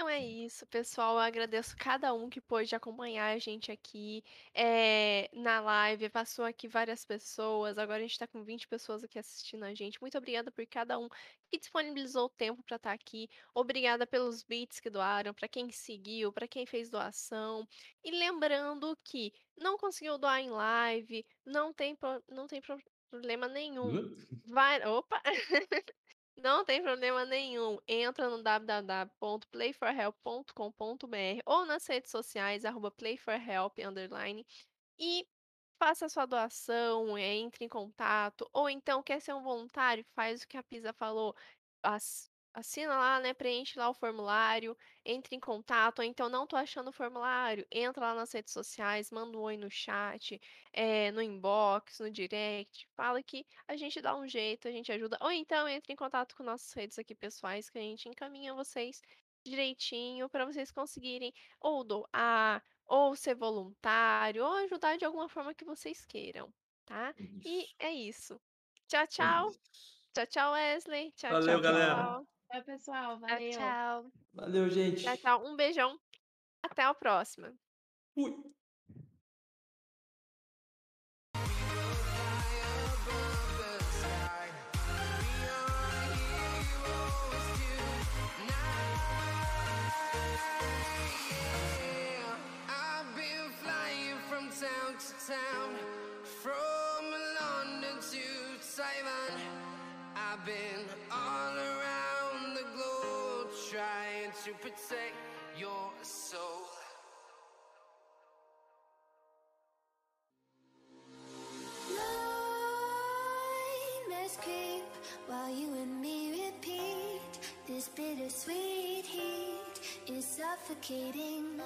Então é isso, pessoal. Eu agradeço cada um que pôde acompanhar a gente aqui eh, na live. Passou aqui várias pessoas. Agora a gente está com 20 pessoas aqui assistindo a gente. Muito obrigada por cada um que disponibilizou o tempo para estar aqui. Obrigada pelos beats que doaram, para quem seguiu, para quem fez doação. E lembrando que não conseguiu doar em live, não tem, pro- não tem pro- problema nenhum. Vai, opa! [LAUGHS] Não tem problema nenhum. Entra no www.playforhelp.com.br ou nas redes sociais, arroba playforhelp, underline, e faça a sua doação, entre em contato, ou então quer ser um voluntário, faz o que a Pisa falou, ass- assina lá, né, preenche lá o formulário, entre em contato, ou então não tô achando o formulário, entra lá nas redes sociais, manda um oi no chat, eh, no inbox, no direct, fala que a gente dá um jeito, a gente ajuda, ou então entre em contato com nossas redes aqui pessoais, que a gente encaminha vocês direitinho para vocês conseguirem ou doar, ou ser voluntário, ou ajudar de alguma forma que vocês queiram, tá? E Isso, é isso. Tchau, é tchau. isso. Tchau, tchau, Wesley. Tchau, Valeu, tchau, galera. pessoal. Tchau, pessoal. Valeu. tchau. Valeu, gente. Tchau, tchau. Um beijão. Até a próxima. Fui. I've been flying from town to town, from London to Taiwan. I've been protect your soul. Nightmares creep while you and me repeat. This bittersweet heat is suffocating.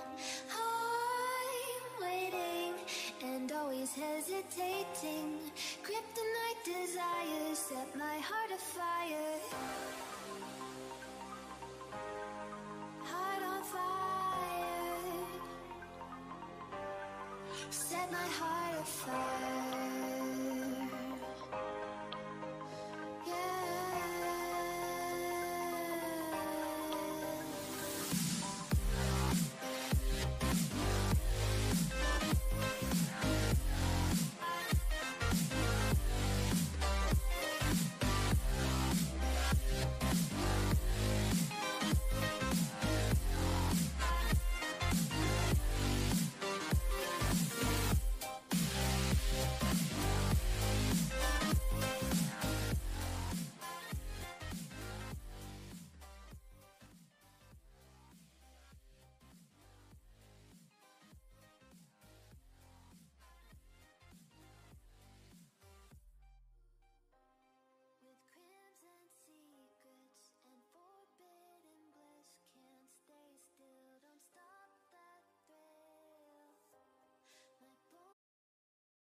I'm waiting and always hesitating. Kryptonite desires set my heart afire heart on fire. Set my heart afire.